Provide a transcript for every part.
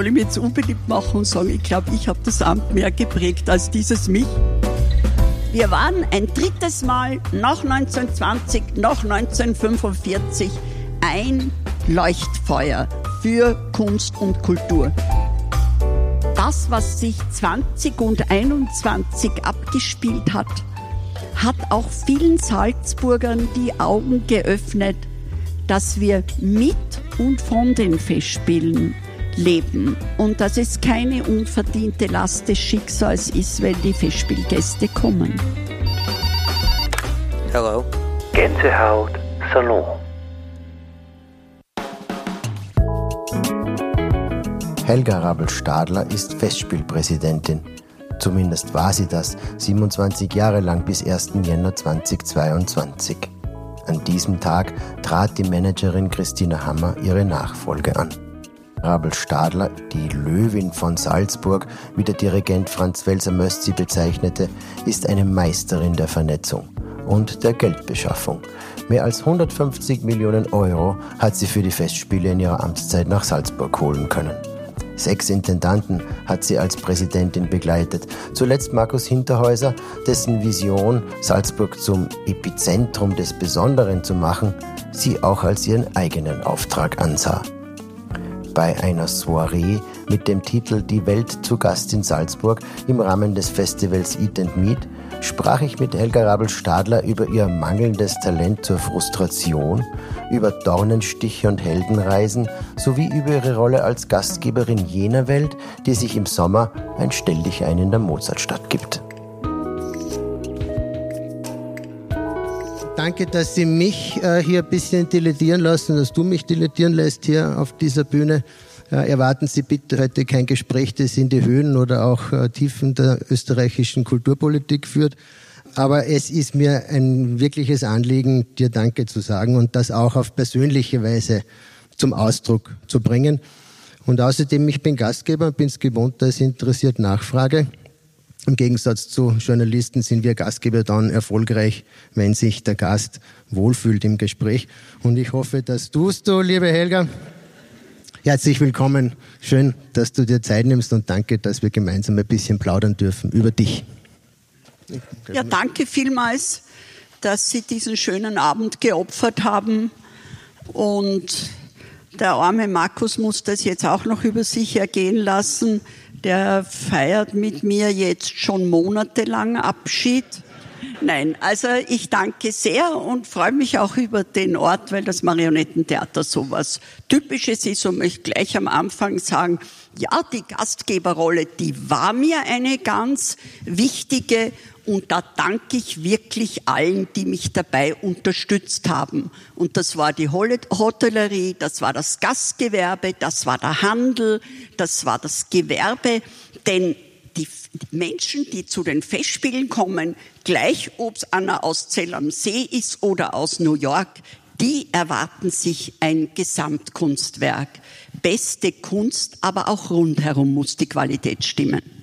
soll ich mich jetzt unbeliebt machen und sagen, ich glaube, ich habe das Amt mehr geprägt als dieses mich. Wir waren ein drittes Mal nach 1920, nach 1945 ein Leuchtfeuer für Kunst und Kultur. Das, was sich 20 und 21 abgespielt hat, hat auch vielen Salzburgern die Augen geöffnet, dass wir mit und von den Festspielen leben und dass es keine unverdiente Last des Schicksals ist, wenn die Festspielgäste kommen. Hello. Gänsehaut Salon. Helga Rabel-Stadler ist Festspielpräsidentin. Zumindest war sie das 27 Jahre lang bis 1. Jänner 2022. An diesem Tag trat die Managerin Christina Hammer ihre Nachfolge an. Rabel Stadler, die Löwin von Salzburg, wie der Dirigent Franz Welser-Möst sie bezeichnete, ist eine Meisterin der Vernetzung und der Geldbeschaffung. Mehr als 150 Millionen Euro hat sie für die Festspiele in ihrer Amtszeit nach Salzburg holen können. Sechs Intendanten hat sie als Präsidentin begleitet. Zuletzt Markus Hinterhäuser, dessen Vision, Salzburg zum Epizentrum des Besonderen zu machen, sie auch als ihren eigenen Auftrag ansah. Bei einer Soiree mit dem Titel Die Welt zu Gast in Salzburg im Rahmen des Festivals Eat and Meet sprach ich mit Helga Rabel-Stadler über ihr mangelndes Talent zur Frustration, über Dornenstiche und Heldenreisen sowie über ihre Rolle als Gastgeberin jener Welt, die sich im Sommer ein Stell dich ein in der Mozartstadt gibt. Danke, dass Sie mich äh, hier ein bisschen dilettieren lassen, dass du mich dilettieren lässt hier auf dieser Bühne. Äh, erwarten Sie bitte heute kein Gespräch, das in die Höhen oder auch äh, Tiefen der österreichischen Kulturpolitik führt. Aber es ist mir ein wirkliches Anliegen, dir Danke zu sagen und das auch auf persönliche Weise zum Ausdruck zu bringen. Und außerdem, ich bin Gastgeber, bin es gewohnt, dass interessiert nachfrage. Im Gegensatz zu Journalisten sind wir Gastgeber dann erfolgreich, wenn sich der Gast wohlfühlt im Gespräch. Und ich hoffe, das tust du, liebe Helga. Herzlich willkommen. Schön, dass du dir Zeit nimmst und danke, dass wir gemeinsam ein bisschen plaudern dürfen über dich. Ja, danke vielmals, dass Sie diesen schönen Abend geopfert haben. Und der arme Markus muss das jetzt auch noch über sich ergehen lassen. Der feiert mit mir jetzt schon monatelang Abschied. Nein, also ich danke sehr und freue mich auch über den Ort, weil das Marionettentheater sowas Typisches ist und möchte gleich am Anfang sagen, ja, die Gastgeberrolle, die war mir eine ganz wichtige und da danke ich wirklich allen, die mich dabei unterstützt haben. Und das war die Hotellerie, das war das Gastgewerbe, das war der Handel, das war das Gewerbe, denn die Menschen, die zu den Festspielen kommen, gleich ob es einer aus Zell am See ist oder aus New York, die erwarten sich ein Gesamtkunstwerk. Beste Kunst, aber auch rundherum muss die Qualität stimmen.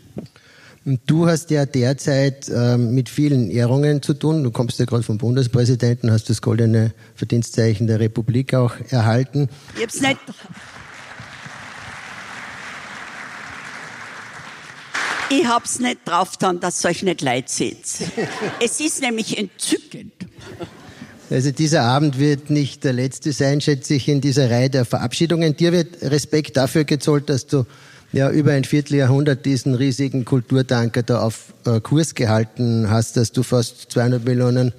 Du hast ja derzeit äh, mit vielen Ehrungen zu tun. Du kommst ja gerade vom Bundespräsidenten, hast das goldene Verdienstzeichen der Republik auch erhalten. Ich hab's nicht. Ich hab's nicht drauf dann, dass euch nicht leid seht. Es ist nämlich entzückend. Also dieser Abend wird nicht der letzte sein, schätze ich, in dieser Reihe der Verabschiedungen. Dir wird Respekt dafür gezollt, dass du ja über ein Vierteljahrhundert diesen riesigen Kulturtanker da auf äh, Kurs gehalten hast, dass du fast 200 Millionen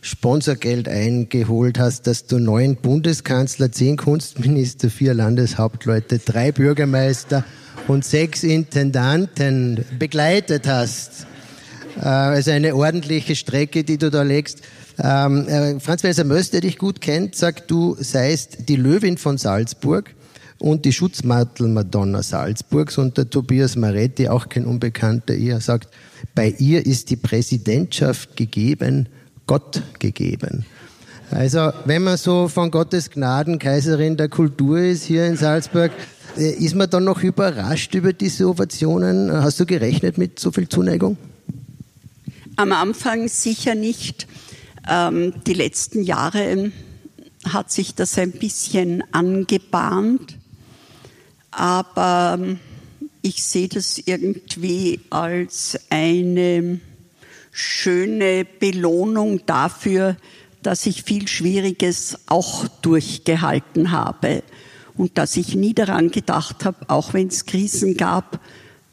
Sponsorgeld eingeholt hast, dass du neun Bundeskanzler, zehn Kunstminister, vier Landeshauptleute, drei Bürgermeister und sechs Intendanten begleitet hast. Äh, also eine ordentliche Strecke, die du da legst. Ähm, äh, Franz Welser Möst, der dich gut kennt, sagt, du seist die Löwin von Salzburg und die Schutzmantel-Madonna Salzburgs und der Tobias Maretti, auch kein Unbekannter, ihr sagt, bei ihr ist die Präsidentschaft gegeben, Gott gegeben. Also, wenn man so von Gottes Gnaden Kaiserin der Kultur ist hier in Salzburg, äh, ist man dann noch überrascht über diese Ovationen? Hast du gerechnet mit so viel Zuneigung? Am Anfang sicher nicht. Ähm, die letzten Jahre hat sich das ein bisschen angebahnt. Aber ähm, ich sehe das irgendwie als eine schöne Belohnung dafür, dass ich viel Schwieriges auch durchgehalten habe und dass ich nie daran gedacht habe, auch wenn es Krisen gab,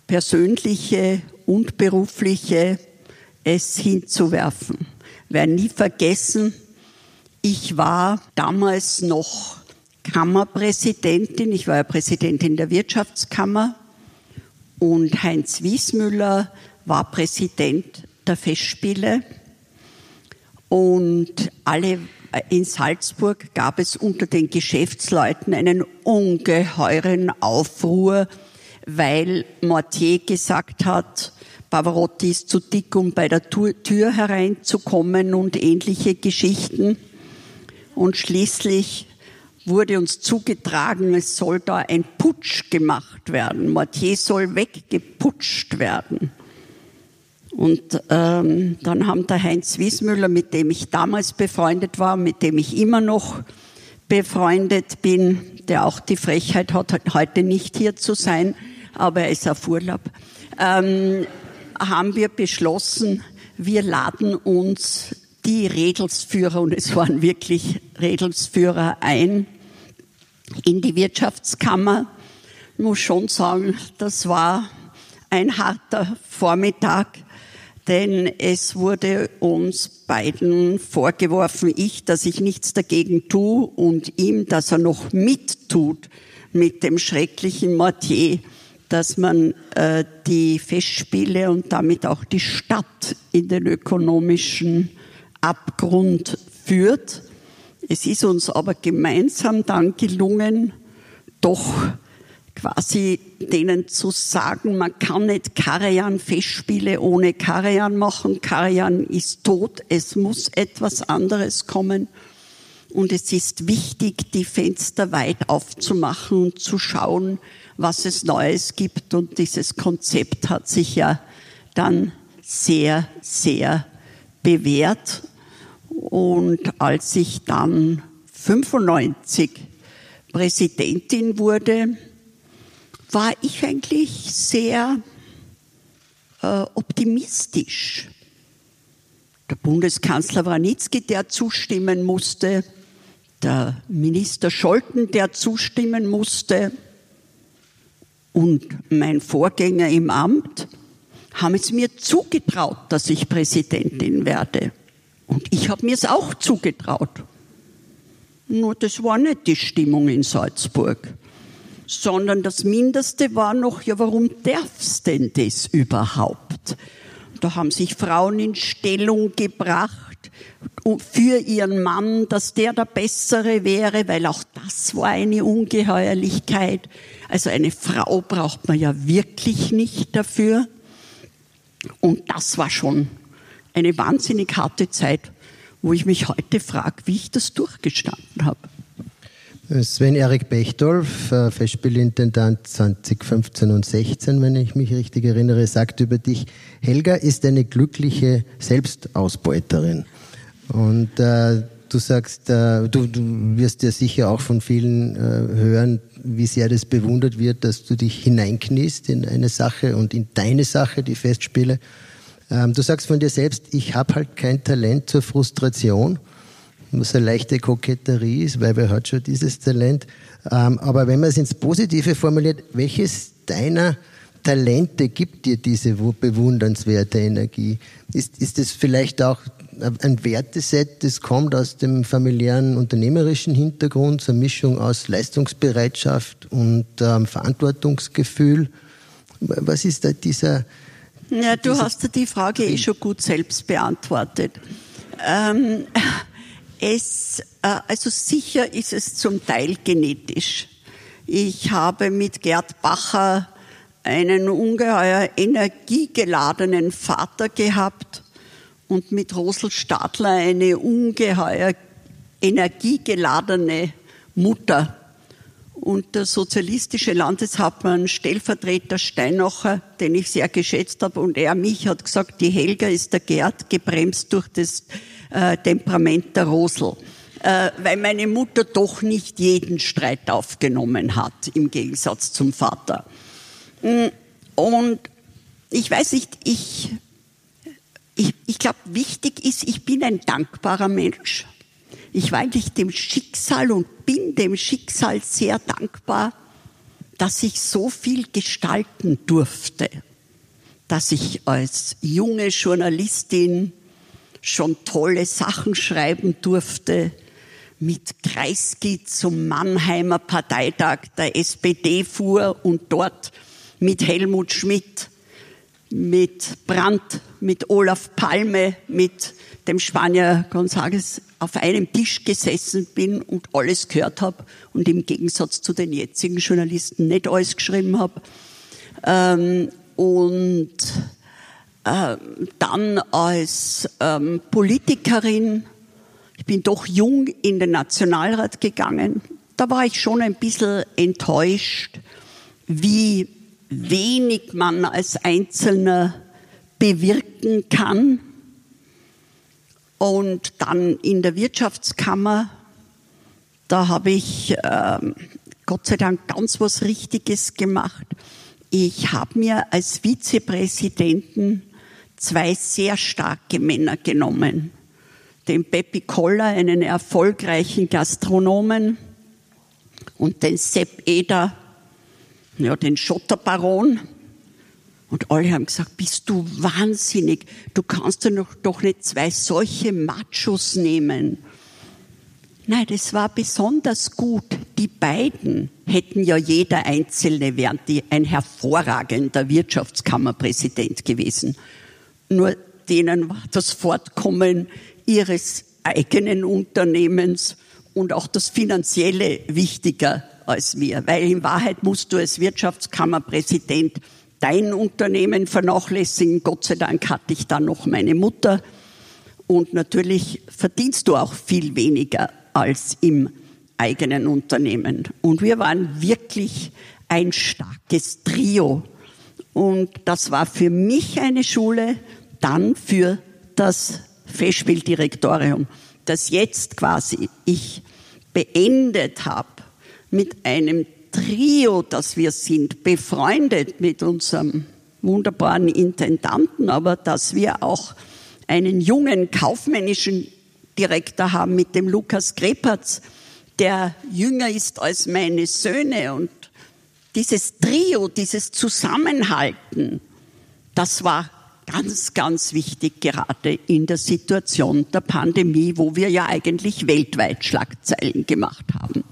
persönliche und berufliche, es hinzuwerfen. Werde nie vergessen, ich war damals noch Kammerpräsidentin, ich war ja Präsidentin der Wirtschaftskammer. Und Heinz Wiesmüller war Präsident der Festspiele. Und alle in Salzburg gab es unter den Geschäftsleuten einen ungeheuren Aufruhr, weil Mortier gesagt hat, Pavarotti ist zu dick, um bei der Tür hereinzukommen und ähnliche Geschichten. Und schließlich wurde uns zugetragen, es soll da ein Putsch gemacht werden. Mortier soll weggeputscht werden. Und ähm, dann haben der Heinz Wiesmüller, mit dem ich damals befreundet war, mit dem ich immer noch befreundet bin, der auch die Frechheit hat, heute nicht hier zu sein, aber er ist auf Urlaub, ähm, haben wir beschlossen, wir laden uns die Redelsführer, und es waren wirklich Redelsführer, ein in die Wirtschaftskammer. Ich muss schon sagen, das war ein harter Vormittag, denn es wurde uns beiden vorgeworfen, ich, dass ich nichts dagegen tue und ihm, dass er noch mittut mit dem schrecklichen Mortier, dass man äh, die Festspiele und damit auch die Stadt in den ökonomischen Abgrund führt. Es ist uns aber gemeinsam dann gelungen, doch quasi denen zu sagen, man kann nicht Karajan-Festspiele ohne Karajan machen. Karajan ist tot, es muss etwas anderes kommen. Und es ist wichtig, die Fenster weit aufzumachen und zu schauen, was es Neues gibt. Und dieses Konzept hat sich ja dann sehr, sehr bewährt. Und als ich dann 95 Präsidentin wurde, war ich eigentlich sehr äh, optimistisch. Der Bundeskanzler Wranitzky, der zustimmen musste, der Minister Scholten, der zustimmen musste, und mein Vorgänger im Amt haben es mir zugetraut, dass ich Präsidentin werde. Und ich habe mir es auch zugetraut. Nur das war nicht die Stimmung in Salzburg, sondern das Mindeste war noch, ja, warum darf's denn das überhaupt? Da haben sich Frauen in Stellung gebracht für ihren Mann, dass der der Bessere wäre, weil auch das war eine Ungeheuerlichkeit. Also eine Frau braucht man ja wirklich nicht dafür. Und das war schon eine wahnsinnig harte Zeit, wo ich mich heute frage, wie ich das durchgestanden habe. Sven-Erik Bechtolf, äh, Festspielintendant 2015 und 16, wenn ich mich richtig erinnere, sagt über dich, Helga ist eine glückliche Selbstausbeuterin. Und äh, du sagst, äh, du, du, wirst ja sicher auch von vielen äh, hören, wie sehr das bewundert wird, dass du dich hineinkniest in eine Sache und in deine Sache, die Festspiele. Ähm, du sagst von dir selbst, ich habe halt kein Talent zur Frustration, was eine leichte Koketterie ist, weil wer hat schon dieses Talent. Ähm, aber wenn man es ins Positive formuliert, welches deiner Talente gibt dir diese bewundernswerte Energie? Ist, ist es vielleicht auch ein Werteset, das kommt aus dem familiären unternehmerischen Hintergrund, so eine Mischung aus Leistungsbereitschaft und ähm, Verantwortungsgefühl? Was ist da dieser, ja, du hast ja die Frage eh schon gut selbst beantwortet. Ähm, es, äh, also sicher ist es zum Teil genetisch. Ich habe mit Gerd Bacher einen ungeheuer energiegeladenen Vater gehabt und mit Rosel Stadler eine ungeheuer energiegeladene Mutter und der sozialistische Landeshauptmann, Stellvertreter Steinacher, den ich sehr geschätzt habe, und er mich hat gesagt, die Helga ist der Gerd, gebremst durch das äh, Temperament der Rosel. äh, weil meine Mutter doch nicht jeden Streit aufgenommen hat, im Gegensatz zum Vater. Mm, und ich weiß nicht, ich, ich, ich glaube, wichtig ist, ich bin ein dankbarer Mensch. Ich war eigentlich dem Schicksal und bin dem Schicksal sehr dankbar, dass ich so viel gestalten durfte, dass ich als junge Journalistin schon tolle Sachen schreiben durfte, mit Kreisky zum Mannheimer Parteitag der SPD fuhr und dort mit Helmut Schmidt, mit Brandt, mit Olaf Palme, mit dem Spanier González auf einem Tisch gesessen bin und alles gehört habe und im Gegensatz zu den jetzigen Journalisten nicht alles geschrieben habe. Ähm, und äh, dann als ähm, Politikerin, ich bin doch jung in den Nationalrat gegangen, da war ich schon ein bisschen enttäuscht, wie wenig man als Einzelner bewirken kann. Und dann in der Wirtschaftskammer, da habe ich äh, Gott sei Dank ganz was Richtiges gemacht. Ich habe mir als Vizepräsidenten zwei sehr starke Männer genommen. Den Peppi Koller, einen erfolgreichen Gastronomen, und den Sepp Eder, ja, den Schotterbaron. Und alle haben gesagt, bist du wahnsinnig, du kannst ja noch, doch nicht zwei solche Machos nehmen. Nein, das war besonders gut. Die beiden hätten ja jeder Einzelne wären die ein hervorragender Wirtschaftskammerpräsident gewesen. Nur denen war das Fortkommen ihres eigenen Unternehmens und auch das Finanzielle wichtiger als mir, weil in Wahrheit musst du als Wirtschaftskammerpräsident dein Unternehmen vernachlässigen. Gott sei Dank hatte ich dann noch meine Mutter und natürlich verdienst du auch viel weniger als im eigenen Unternehmen. Und wir waren wirklich ein starkes Trio. Und das war für mich eine Schule, dann für das Festspieldirektorium, das jetzt quasi ich beendet habe mit einem Trio, das wir sind, befreundet mit unserem wunderbaren Intendanten, aber dass wir auch einen jungen kaufmännischen Direktor haben mit dem Lukas Grepertz, der jünger ist als meine Söhne. Und dieses Trio, dieses Zusammenhalten, das war ganz, ganz wichtig, gerade in der Situation der Pandemie, wo wir ja eigentlich weltweit Schlagzeilen gemacht haben.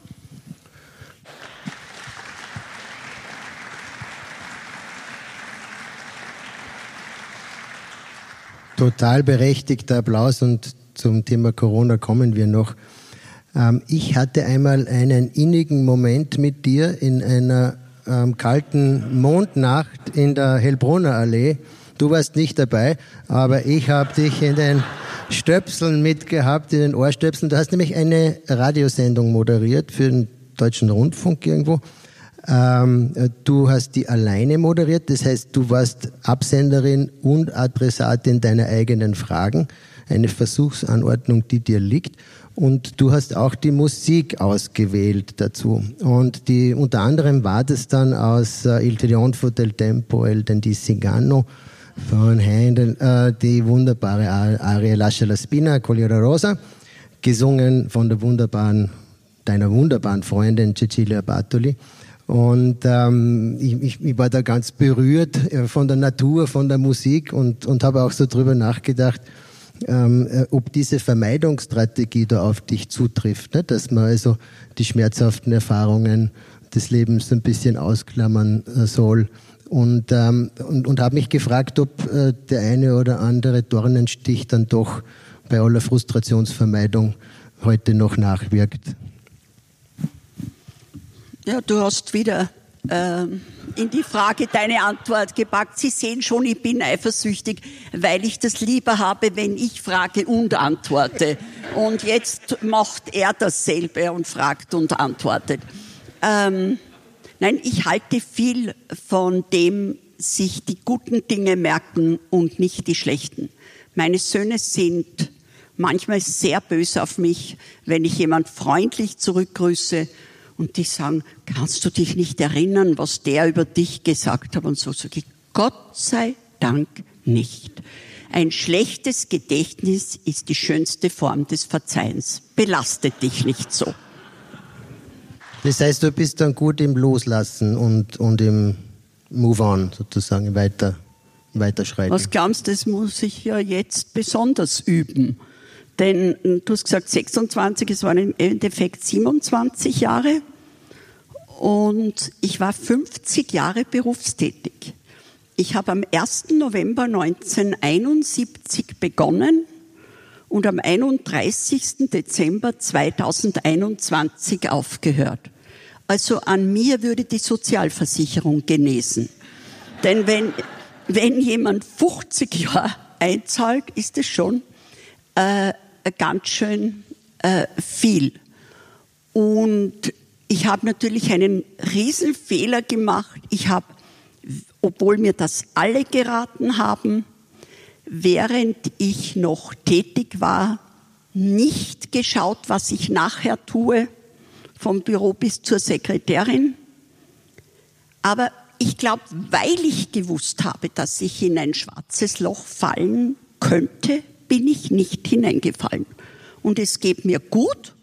Total berechtigter Applaus und zum Thema Corona kommen wir noch. Ähm, ich hatte einmal einen innigen Moment mit dir in einer ähm, kalten Mondnacht in der Hellbrunner Allee Du warst nicht dabei, aber ich habe dich in den Stöpseln mitgehabt, in den Ohrstöpseln. Du hast nämlich eine Radiosendung moderiert für den Deutschen Rundfunk irgendwo. Ähm, du hast die alleine moderiert, das heißt, du warst Absenderin und Adressatin deiner eigenen Fragen. Eine Versuchsanordnung, die dir liegt. Und du hast auch die Musik ausgewählt dazu. Und die, unter anderem war das dann aus äh, Il Trionfo del Tempo, El Dendisigano, von Händel äh, die wunderbare Arie Lascia la Spina, Colliera Rosa, gesungen von der wunderbaren, deiner wunderbaren Freundin Cecilia Bartoli. Und ähm, ich, ich, ich war da ganz berührt äh, von der Natur, von der Musik und, und habe auch so drüber nachgedacht, ähm, äh, ob diese Vermeidungsstrategie da auf dich zutrifft, ne? dass man also die schmerzhaften Erfahrungen des Lebens ein bisschen ausklammern äh, soll und, ähm, und, und habe mich gefragt, ob äh, der eine oder andere Dornenstich dann doch bei aller Frustrationsvermeidung heute noch nachwirkt. Ja, du hast wieder äh, in die Frage deine Antwort gepackt. Sie sehen schon, ich bin eifersüchtig, weil ich das lieber habe, wenn ich frage und antworte. Und jetzt macht er dasselbe und fragt und antwortet. Ähm, Nein, ich halte viel von dem, sich die guten Dinge merken und nicht die schlechten. Meine Söhne sind manchmal sehr böse auf mich, wenn ich jemand freundlich zurückgrüße und die sagen, kannst du dich nicht erinnern, was der über dich gesagt hat und so sage ich, Gott sei Dank nicht. Ein schlechtes Gedächtnis ist die schönste Form des Verzeihens. Belastet dich nicht so. Das heißt, du bist dann gut im Loslassen und, und im Move on, sozusagen, weiter, weiterschreiten. Was glaubst du, das muss ich ja jetzt besonders üben. Denn hm, du hast gesagt 26, es waren im Endeffekt 27 Jahre. Und ich war 50 Jahre berufstätig. Ich habe am 1. November 1971 begonnen und am 31. Dezember 2021 aufgehört. Also an mir würde die Sozialversicherung genesen. Denn wenn, wenn jemand 50 Jahre einzahlt, ist es schon äh, ganz schön äh, viel. Und ich habe natürlich einen Riesenfehler gemacht. Ich habe obwohl mir das alle geraten haben, während ich noch tätig war, nicht geschaut, was ich nachher tue, vom Büro bis zur Sekretärin. Aber ich glaube, weil ich gewusst habe, dass ich in ein schwarzes Loch fallen könnte, bin ich nicht hineingefallen. Und es geht mir gut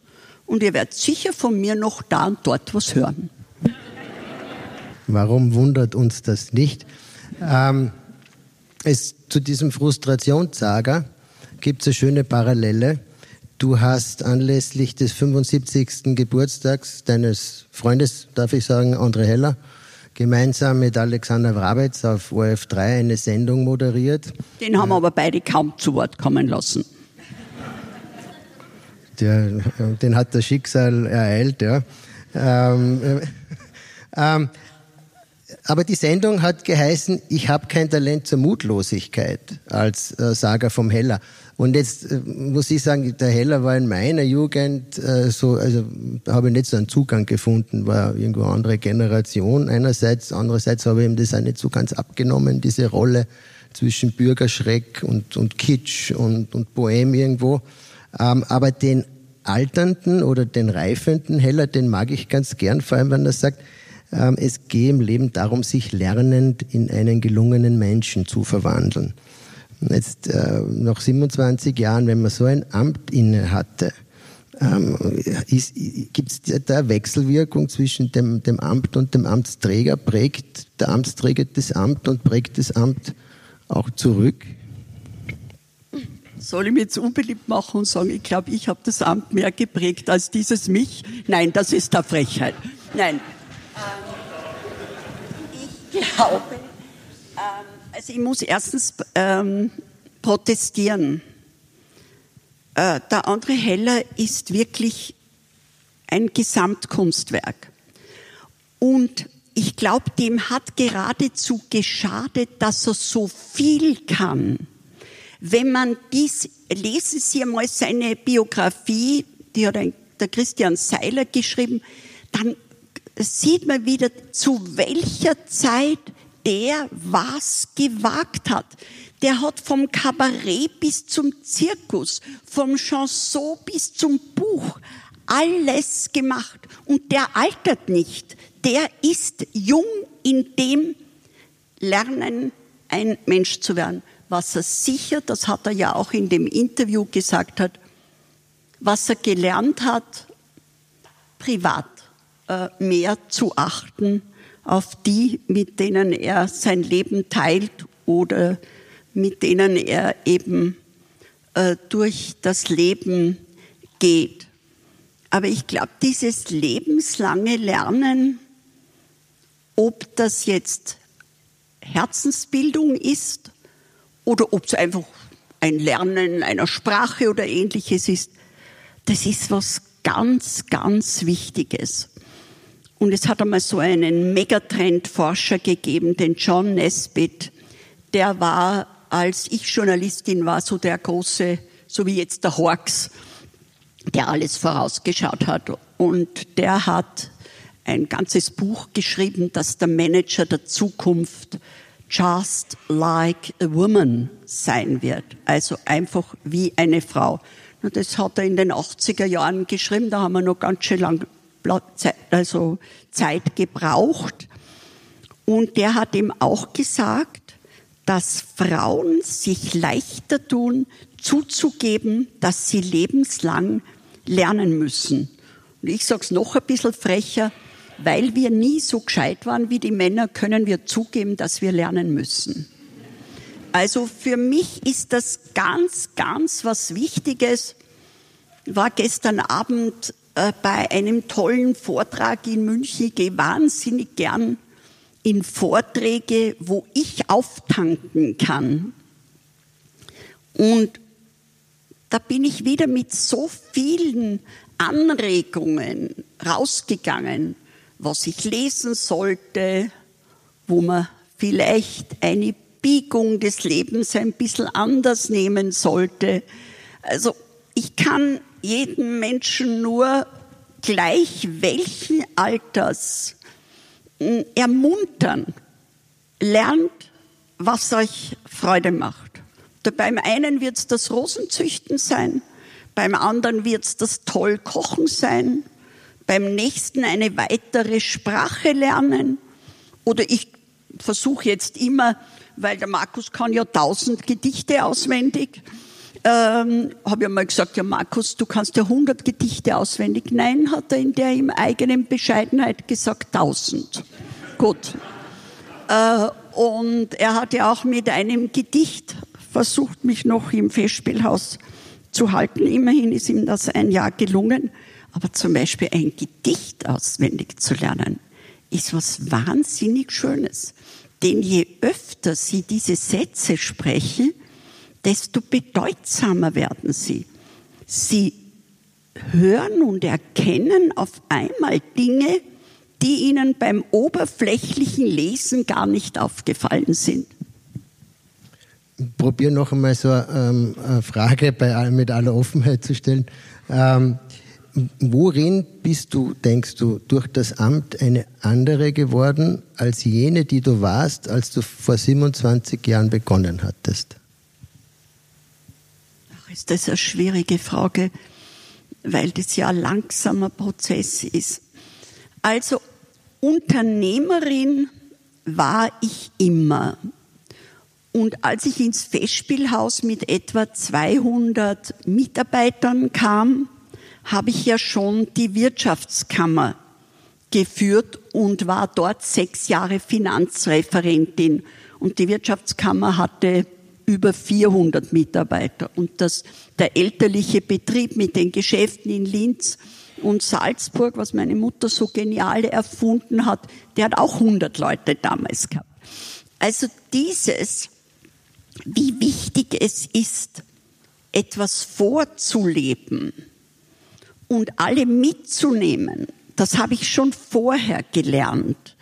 und ihr werdet sicher von mir noch da und dort was hören. Warum wundert uns das nicht? Ähm, es, zu diesem Frustrationssager gibt es eine schöne Parallele. Du hast anlässlich des 75. Geburtstags deines Freundes, darf ich sagen, André Heller, gemeinsam mit Alexander Wrabetz auf ORF3 eine Sendung moderiert. Den haben wir aber beide kaum zu Wort kommen lassen. Der, den hat das Schicksal ereilt, ja. Ähm, äh, ähm, aber die Sendung hat geheißen, ich habe kein Talent zur Mutlosigkeit als äh, Saga vom Heller. Und jetzt äh, muss ich sagen, der Heller war in meiner Jugend äh, so, also habe ich nicht so einen Zugang gefunden, war irgendwo eine andere Generation einerseits, andererseits habe ich ihm das auch nicht so ganz abgenommen, diese Rolle zwischen Bürgerschreck und, und Kitsch und, und Bohem irgendwo. Ähm, aber den alternden oder den reifenden Heller, den mag ich ganz gern, vor allem wenn er sagt, ähm, es gehe im Leben darum, sich lernend in einen gelungenen Menschen zu verwandeln. Jetzt äh, nach 27 Jahren, wenn man so ein Amt inne hatte, ähm, gibt es da Wechselwirkung zwischen dem, dem Amt und dem Amtsträger? Prägt der Amtsträger das Amt und prägt das Amt auch zurück? Soll ich mir jetzt unbeliebt machen und sagen, ich glaube, ich habe das Amt mehr geprägt als dieses mich? Nein, das ist der Frechheit. Nein, ich glaube, ähm, also ich muss erstens ähm, protestieren. Äh, der André Heller ist wirklich ein Gesamtkunstwerk. Und ich glaube, dem hat geradezu geschadet, dass er so viel kann. Wenn man dies, lesen Sie einmal seine Biografie, die hat der Christian Seiler geschrieben, dann sieht man wieder, zu welcher Zeit der was gewagt hat. Der hat vom Kabarett bis zum Zirkus, vom Chanson bis zum Buch alles gemacht. Und der altert nicht. Der ist jung in dem Lernen, ein Mensch zu werden. Was er sicher, das hat er ja auch in dem Interview gesagt hat, was er gelernt hat, privat äh, mehr zu achten auf die, mit denen er sein Leben teilt oder mit denen er eben äh, durch das Leben geht. Aber ich glaube, dieses lebenslange Lernen, ob das jetzt Herzensbildung ist oder ob es einfach ein Lernen einer Sprache oder ähnliches ist, das ist was ganz, ganz Wichtiges. Und es hat einmal so einen Megatrend-Forscher gegeben, den John Nesbitt. Der war, als ich Journalistin war, so der große, so wie jetzt der Hawks, der alles vorausgeschaut hat. Und der hat ein ganzes Buch geschrieben, das der Manager der Zukunft Just like a woman sein wird. Also einfach wie eine Frau. Das hat er in den 80er Jahren geschrieben, da haben wir noch ganz schön lang also Zeit gebraucht. Und der hat ihm auch gesagt, dass Frauen sich leichter tun, zuzugeben, dass sie lebenslang lernen müssen. Und ich sage es noch ein bisschen frecher, weil wir nie so gescheit waren wie die Männer, können wir zugeben, dass wir lernen müssen. Also für mich ist das ganz, ganz was Wichtiges. Ich war gestern Abend bei einem tollen Vortrag in München. Ich gehe wahnsinnig gern in Vorträge, wo ich auftanken kann. Und da bin ich wieder mit so vielen Anregungen rausgegangen, was ich lesen sollte, wo man vielleicht eine Biegung des Lebens ein bisschen anders nehmen sollte. Also ich kann jeden Menschen nur gleich welchen Alters ermuntern, lernt, was euch Freude macht. Beim einen wird es das Rosenzüchten sein, beim anderen wird es das toll Kochen sein, beim nächsten eine weitere Sprache lernen. Oder ich versuche jetzt immer, weil der Markus kann ja tausend Gedichte auswendig, ähm, habe ich mal gesagt, ja Markus, du kannst ja hundert Gedichte auswendig. Nein, hat er in der ihm eigenen Bescheidenheit gesagt, tausend. Gut. Äh, und er hat ja auch mit einem Gedicht versucht, mich noch im Festspielhaus zu halten. Immerhin ist ihm das ein Jahr gelungen. Aber zum Beispiel ein Gedicht auswendig zu lernen, ist was wahnsinnig Schönes. Denn je öfter Sie diese Sätze sprechen, desto bedeutsamer werden sie. Sie hören und erkennen auf einmal Dinge, die ihnen beim oberflächlichen Lesen gar nicht aufgefallen sind. Probiere noch einmal so ähm, eine Frage bei, mit aller Offenheit zu stellen. Ähm, worin bist du, denkst du, durch das Amt eine andere geworden als jene, die du warst, als du vor 27 Jahren begonnen hattest? Ist das eine schwierige Frage, weil das ja ein langsamer Prozess ist. Also Unternehmerin war ich immer. Und als ich ins Festspielhaus mit etwa 200 Mitarbeitern kam, habe ich ja schon die Wirtschaftskammer geführt und war dort sechs Jahre Finanzreferentin. Und die Wirtschaftskammer hatte über 400 Mitarbeiter. Und das, der elterliche Betrieb mit den Geschäften in Linz und Salzburg, was meine Mutter so genial erfunden hat, der hat auch 100 Leute damals gehabt. Also dieses, wie wichtig es ist, etwas vorzuleben und alle mitzunehmen, das habe ich schon vorher gelernt.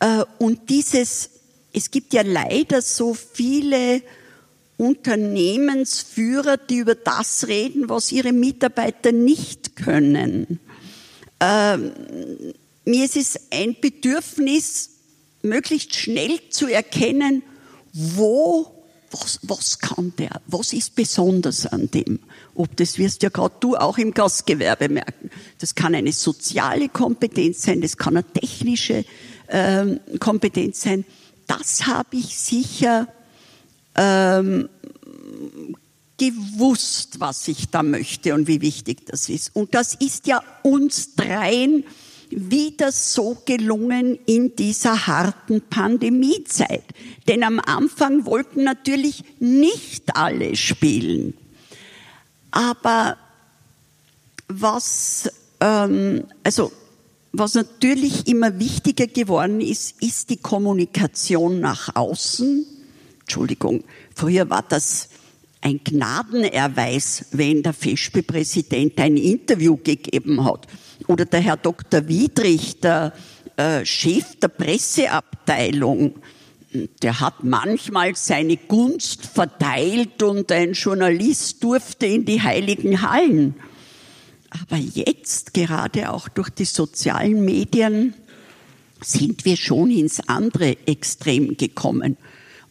Äh, und dieses, es gibt ja leider so viele Unternehmensführer, die über das reden, was ihre Mitarbeiter nicht können. Ähm, mir ist es ein Bedürfnis, möglichst schnell zu erkennen, wo, was, was kann der, was ist besonders an dem. Ob das wirst ja gerade du auch im Gastgewerbe merken. Das kann eine soziale Kompetenz sein, das kann eine technische ähm, Kompetenz sein. Das habe ich sicher ähm, gewusst, was ich da möchte und wie wichtig das ist. Und das ist ja uns dreien wieder so gelungen in dieser harten Pandemiezeit. Denn am Anfang wollten natürlich nicht alle spielen. Aber was, ähm, also was natürlich immer wichtiger geworden ist, ist die Kommunikation nach außen Entschuldigung, früher war das ein Gnadenerweis, wenn der Feschbe-Präsident ein Interview gegeben hat. Oder der Herr Dr. Wiedrich, der äh, Chef der Presseabteilung, der hat manchmal seine Gunst verteilt und ein Journalist durfte in die heiligen Hallen. Aber jetzt, gerade auch durch die sozialen Medien, sind wir schon ins andere Extrem gekommen.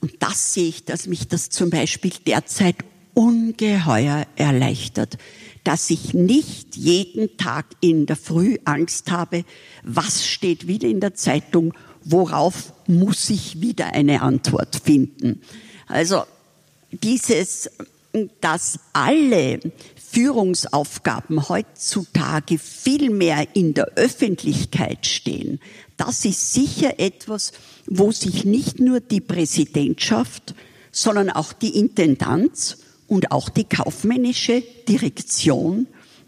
Und das sehe ich, dass mich das zum Beispiel derzeit ungeheuer erleichtert. dass ich nicht jeden Tag in der Früh Angst habe, was steht wieder in der Zeitung, worauf muss ich wieder eine Antwort finden. Also dieses, dass alle Führungsaufgaben heutzutage viel mehr in der Öffentlichkeit stehen, das ist sicher etwas, wo sich nicht nur die Präsidentschaft, sondern auch die Intendanz und auch die kaufmännische Direktion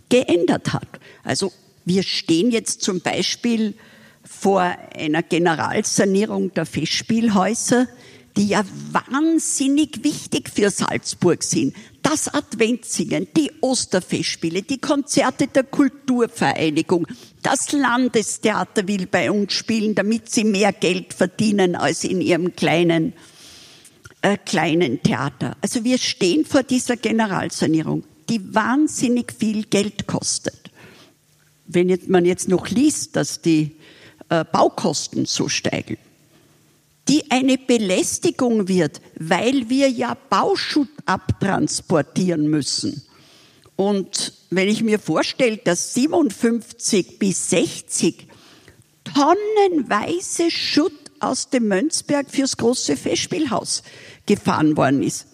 geändert hat. Also wir stehen jetzt zum Beispiel vor einer Generalsanierung der Festspielhäuser, die ja wahnsinnig wichtig für Salzburg sind. Das Adventsingen, die Osterfestspiele, die Konzerte der Kulturvereinigung, das Landestheater will bei uns spielen, damit sie mehr Geld verdienen als in ihrem kleinen, äh, kleinen Theater. Also wir stehen vor dieser Generalsanierung, die wahnsinnig viel Geld kostet. Wenn man jetzt noch liest, dass die äh, Baukosten so steigen, die eine Belästigung wird, weil wir ja Bauschutt abtransportieren müssen. Und wenn ich mir vorstelle, dass 57 bis 60 tonnenweise Schutt aus dem Mönzberg fürs große Festspielhaus gefahren worden ist,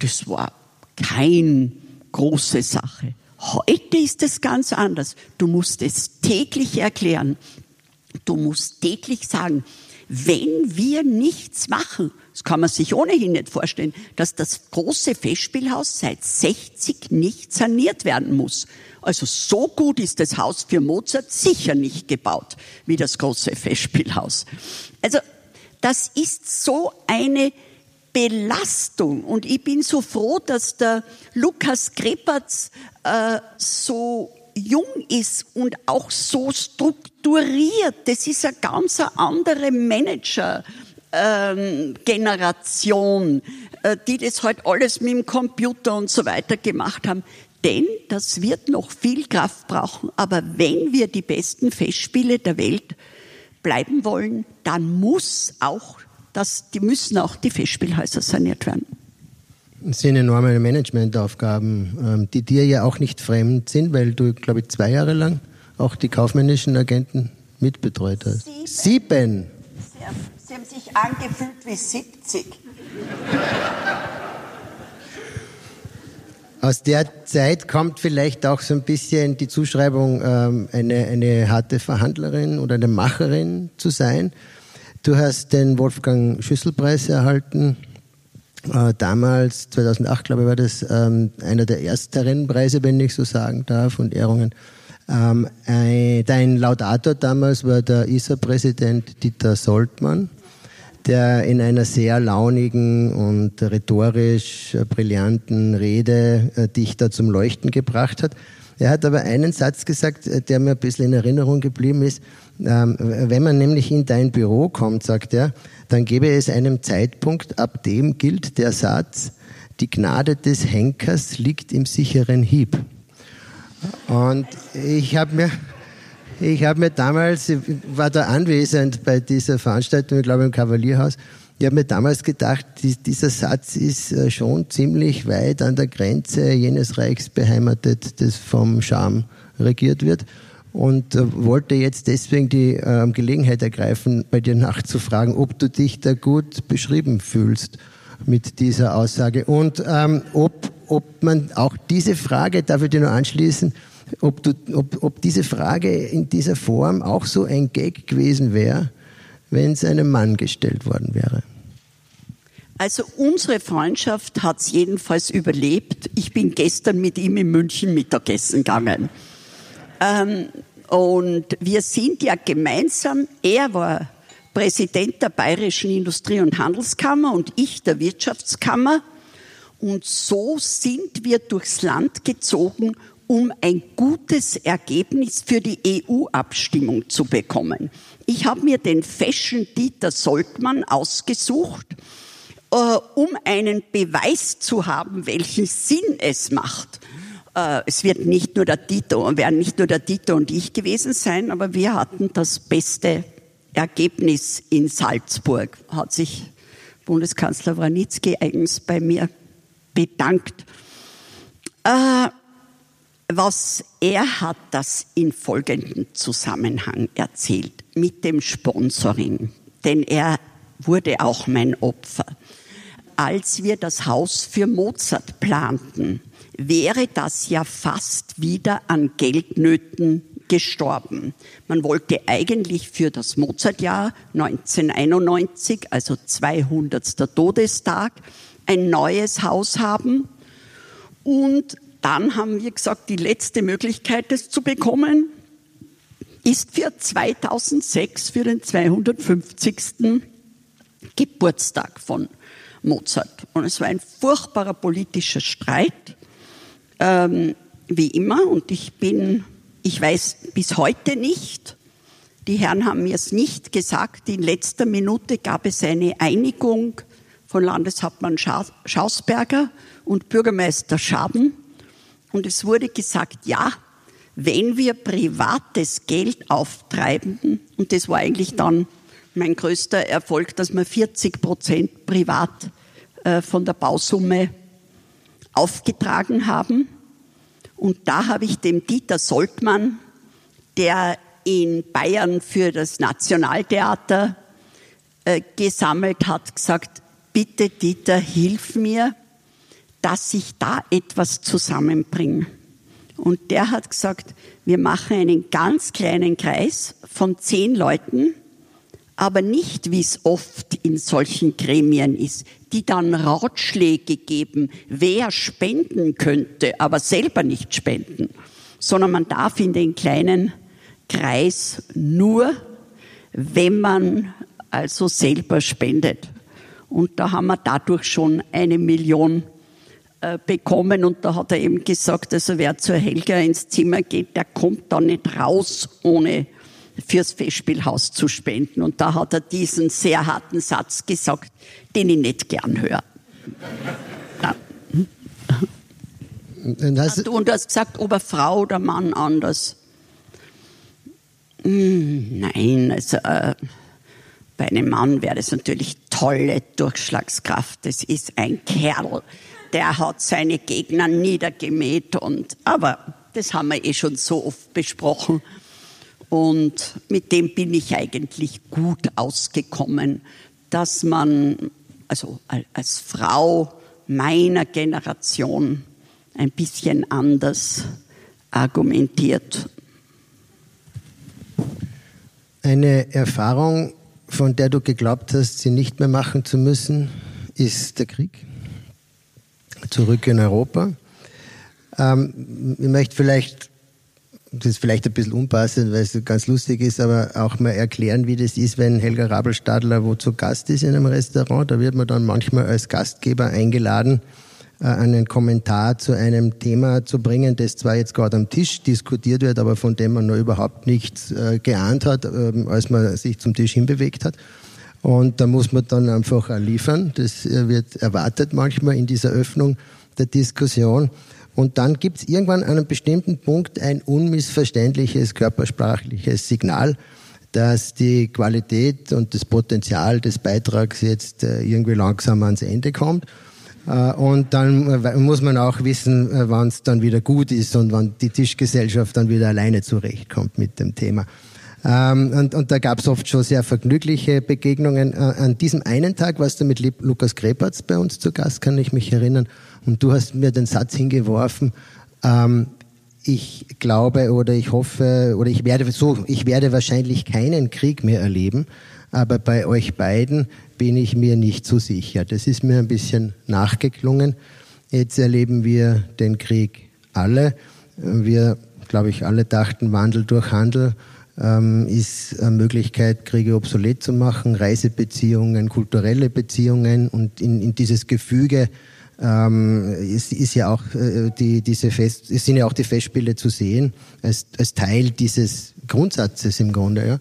das war keine große Sache. Heute ist es ganz anders. Du musst es täglich erklären. Du musst täglich sagen, wenn wir nichts machen, das kann man sich ohnehin nicht vorstellen, dass das große Festspielhaus seit 60 nicht saniert werden muss. Also so gut ist das Haus für Mozart sicher nicht gebaut wie das große Festspielhaus. Also das ist so eine Belastung und ich bin so froh, dass der Lukas Krepertz äh, so jung ist und auch so strukturiert. Das ist eine ganz andere Manager-Generation, äh, die das halt alles mit dem Computer und so weiter gemacht haben. Denn das wird noch viel Kraft brauchen. Aber wenn wir die besten Festspiele der Welt bleiben wollen, dann muss auch das, die müssen auch die Festspielhäuser saniert werden. Das sind enorme Managementaufgaben, ähm, die dir ja auch nicht fremd sind, weil du, glaube ich, zwei Jahre lang auch die kaufmännischen Agenten mitbetreut hast. Sieben. Sieben. Sie, haben, Sie haben sich angefühlt wie 70. Aus der Zeit kommt vielleicht auch so ein bisschen die Zuschreibung, ähm, eine, eine harte Verhandlerin oder eine Macherin zu sein. Du hast den Wolfgang Schüsselpreis erhalten äh, damals, 2008 glaube ich, war das ähm, einer der ersten Preise, wenn ich so sagen darf, und Ehrungen. Ähm, ein, dein Laudator damals war der ISA-Präsident Dieter Soltmann, der in einer sehr launigen und rhetorisch brillanten Rede äh, dich da zum Leuchten gebracht hat. Er hat aber einen Satz gesagt, äh, der mir ein bisschen in Erinnerung geblieben ist. Ähm, wenn man nämlich in dein Büro kommt, sagt er, dann gebe es einen Zeitpunkt, ab dem gilt der Satz, die Gnade des Henkers liegt im sicheren Hieb. Und ich habe mir, ich habe mir damals, ich war da anwesend bei dieser Veranstaltung, ich glaube im Kavalierhaus, ich habe mir damals gedacht, dieser Satz ist äh, schon ziemlich weit an der Grenze jenes Reichs beheimatet, das vom Scham regiert wird. Und äh, wollte jetzt deswegen die äh, Gelegenheit ergreifen, bei dir nachzufragen, ob du dich da gut beschrieben fühlst mit dieser Aussage. Und ähm, ob, ob man auch diese Frage, darf ich dir nur anschließen, ob, du, ob, ob diese Frage in dieser Form auch so ein Gag gewesen wäre, wenn es einem Mann gestellt worden wäre. Also unsere Freundschaft hat es jedenfalls überlebt. Ich bin gestern mit ihm in München Mittagessen gegangen. Ähm, und wir sind ja gemeinsam, er war Präsident der Bayerischen Industrie- und Handelskammer und ich der Wirtschaftskammer. Und so sind wir durchs Land gezogen, um ein gutes Ergebnis für die EU-Abstimmung zu bekommen. Ich habe mir den Fashion Dieter Soltmann ausgesucht, äh, um einen Beweis zu haben, welchen Sinn es macht, äh, es wird nicht nur der Dieter, werden nicht nur der Dieter und ich gewesen sein, aber wir hatten das beste Ergebnis in Salzburg, hat sich Bundeskanzler Wranitzky eigens bei mir bedankt. Äh, Was er hat das in folgendem Zusammenhang erzählt mit dem Sponsoring, denn er wurde auch mein Opfer. Als wir das Haus für Mozart planten, wäre das ja fast wieder an Geldnöten gestorben. Man wollte eigentlich für das Mozartjahr 1991, also 200. Todestag, ein neues Haus haben. Und dann haben wir gesagt, die letzte Möglichkeit, das zu bekommen, ist für 2006, für den 250. Geburtstag von Mozart. Und es war ein furchtbarer politischer Streit, ähm, wie immer. Und ich bin, ich weiß bis heute nicht, die Herren haben mir es nicht gesagt, in letzter Minute gab es eine Einigung von Landeshauptmann Schausberger und Bürgermeister Schaden. Und es wurde gesagt, ja, wenn wir privates Geld auftreiben, und das war eigentlich dann mein größter Erfolg, dass wir 40 Prozent privat äh, von der Bausumme aufgetragen haben. Und da habe ich dem Dieter Soltmann, der in Bayern für das Nationaltheater äh, gesammelt hat, gesagt, bitte Dieter, hilf mir, dass ich da etwas zusammenbringe. Und der hat gesagt, wir machen einen ganz kleinen Kreis von zehn Leuten, aber nicht, wie es oft in solchen Gremien ist, die dann Ratschläge geben, wer spenden könnte, aber selber nicht spenden, sondern man darf in den kleinen Kreis nur, wenn man also selber spendet. Und da haben wir dadurch schon eine Million bekommen und da hat er eben gesagt, also wer zur Helga ins Zimmer geht, der kommt da nicht raus, ohne fürs Festspielhaus zu spenden. Und da hat er diesen sehr harten Satz gesagt, den ich nicht gern höre. Und, und du hast gesagt, ob eine Frau oder Mann anders. Hm, nein, also äh, bei einem Mann wäre das natürlich tolle Durchschlagskraft. Das ist ein Kerl, der hat seine Gegner niedergemäht und, aber das haben wir eh schon so oft besprochen. Und mit dem bin ich eigentlich gut ausgekommen, dass man, also als Frau meiner Generation, ein bisschen anders argumentiert. Eine Erfahrung, von der du geglaubt hast, sie nicht mehr machen zu müssen, ist der Krieg. Zurück in Europa. Ähm, ich möchte vielleicht das ist vielleicht ein bisschen unpassend, weil es ganz lustig ist, aber auch mal erklären, wie das ist, wenn Helga Rabelstadler wo zu Gast ist in einem Restaurant. Da wird man dann manchmal als Gastgeber eingeladen, äh, einen Kommentar zu einem Thema zu bringen, das zwar jetzt gerade am Tisch diskutiert wird, aber von dem man noch überhaupt nichts äh, geahnt hat, ähm, als man sich zum Tisch hinbewegt hat. Und da muss man dann einfach liefern. Das äh, wird erwartet manchmal in dieser Öffnung der Diskussion. Und dann gibt es irgendwann an einem bestimmten Punkt ein unmissverständliches körpersprachliches Signal, dass die Qualität und das Potenzial des Beitrags jetzt äh, irgendwie langsam ans Ende kommt. Äh, und dann muss man auch wissen, wann es dann wieder gut ist und wann die Tischgesellschaft dann wieder alleine zurechtkommt mit dem Thema. Ähm, und, und da gab es oft schon sehr vergnügliche Begegnungen. An diesem einen Tag warst du mit Lukas Krepertz bei uns zu Gast, kann ich mich erinnern. Und du hast mir den Satz hingeworfen, ähm, ich glaube oder ich hoffe oder ich werde so, ich werde wahrscheinlich keinen Krieg mehr erleben, aber bei euch beiden bin ich mir nicht so sicher. Das ist mir ein bisschen nachgeklungen. Jetzt erleben wir den Krieg alle. Wir, glaube ich, alle dachten, Wandel durch Handel ähm, ist eine Möglichkeit, Kriege obsolet zu machen, Reisebeziehungen, kulturelle Beziehungen und in, in dieses Gefüge ähm, ist, ist ja auch äh, die, diese Fest, es sind ja auch die Festspiele zu sehen als, als Teil dieses Grundsatzes im Grunde. Ja.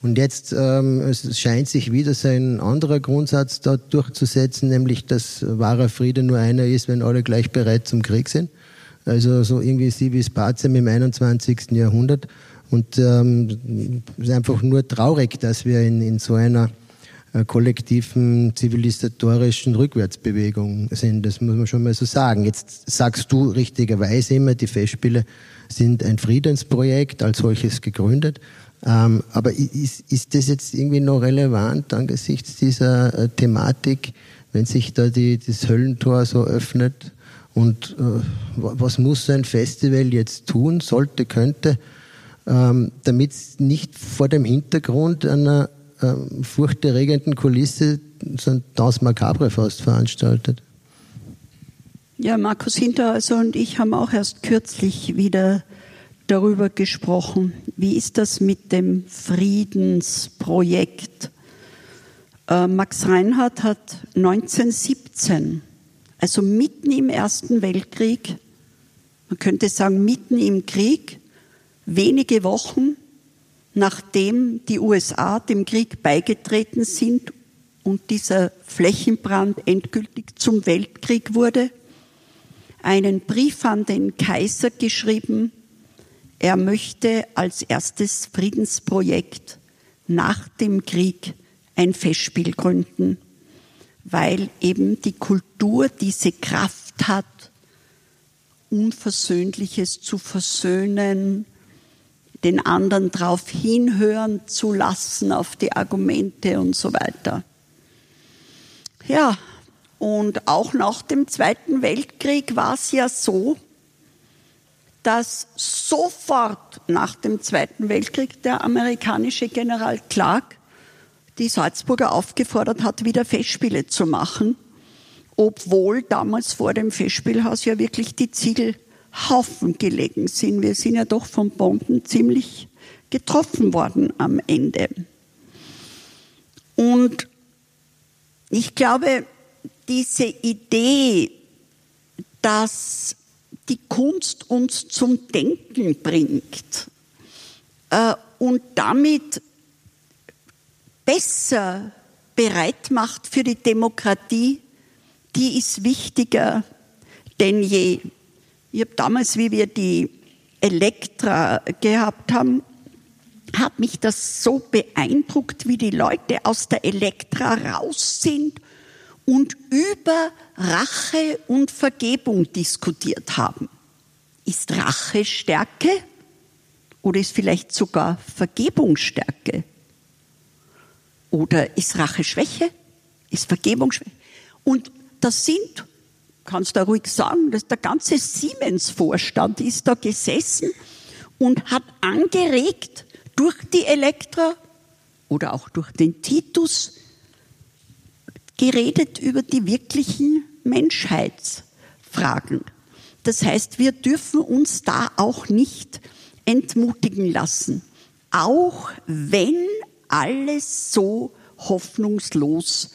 Und jetzt ähm, es scheint sich wieder sein anderer Grundsatz da durchzusetzen, nämlich dass wahrer Friede nur einer ist, wenn alle gleich bereit zum Krieg sind. Also so irgendwie sie wie Spazem im 21. Jahrhundert. Und ähm, es ist einfach nur traurig, dass wir in, in so einer äh, kollektiven zivilisatorischen Rückwärtsbewegung sind. Das muss man schon mal so sagen. Jetzt sagst du richtigerweise immer, die Festspiele sind ein Friedensprojekt als solches gegründet. Ähm, aber ist, ist das jetzt irgendwie noch relevant angesichts dieser äh, Thematik, wenn sich da die, das Höllentor so öffnet? Und äh, was muss ein Festival jetzt tun, sollte, könnte, ähm, damit es nicht vor dem Hintergrund einer äh, furchterregenden Kulisse so ein Dance Macabre fast veranstaltet? Ja, Markus Hinterhäuser und ich haben auch erst kürzlich wieder darüber gesprochen. Wie ist das mit dem Friedensprojekt? Äh, Max Reinhardt hat 1917, also mitten im Ersten Weltkrieg, man könnte sagen mitten im Krieg, wenige Wochen nachdem die USA dem Krieg beigetreten sind und dieser Flächenbrand endgültig zum Weltkrieg wurde, einen Brief an den Kaiser geschrieben, er möchte als erstes Friedensprojekt nach dem Krieg ein Festspiel gründen, weil eben die Kultur diese Kraft hat, Unversöhnliches zu versöhnen, den anderen darauf hinhören zu lassen, auf die Argumente und so weiter. Ja, und auch nach dem Zweiten Weltkrieg war es ja so, dass sofort nach dem Zweiten Weltkrieg der amerikanische General Clark die Salzburger aufgefordert hat, wieder Festspiele zu machen, obwohl damals vor dem Festspielhaus ja wirklich die Ziegelhaufen gelegen sind. Wir sind ja doch von Bomben ziemlich getroffen worden am Ende. Und ich glaube, diese Idee, dass die Kunst uns zum Denken bringt äh, und damit besser bereit macht für die Demokratie, die ist wichtiger denn je. Ich habe damals, wie wir die Elektra gehabt haben, hat mich das so beeindruckt, wie die Leute aus der Elektra raus sind und über Rache und Vergebung diskutiert haben. Ist Rache Stärke oder ist vielleicht sogar Vergebung Stärke? Oder ist Rache Schwäche? Ist Vergebung Schwäche? Und das sind, kannst du ruhig sagen, dass der ganze Siemens-Vorstand ist da gesessen und hat angeregt durch die Elektra oder auch durch den Titus geredet über die wirklichen Menschheitsfragen. Das heißt, wir dürfen uns da auch nicht entmutigen lassen, auch wenn alles so hoffnungslos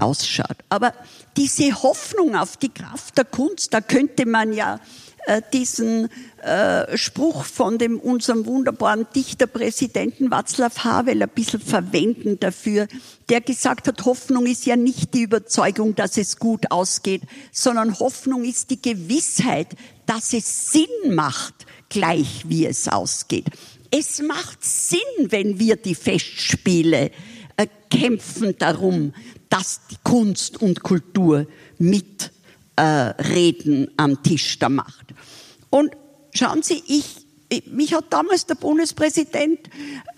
ausschaut. Aber diese Hoffnung auf die Kraft der Kunst, da könnte man ja äh, diesen äh, Spruch von dem unserem wunderbaren Dichterpräsidenten Václav Havel ein bisschen verwenden dafür, der gesagt hat, Hoffnung ist ja nicht die Überzeugung, dass es gut ausgeht, sondern Hoffnung ist die Gewissheit, dass es Sinn macht, gleich wie es ausgeht. Es macht Sinn, wenn wir die Festspiele kämpfen darum, dass die Kunst und Kultur mitreden äh, am Tisch der Macht. Und schauen Sie, ich, mich hat damals der Bundespräsident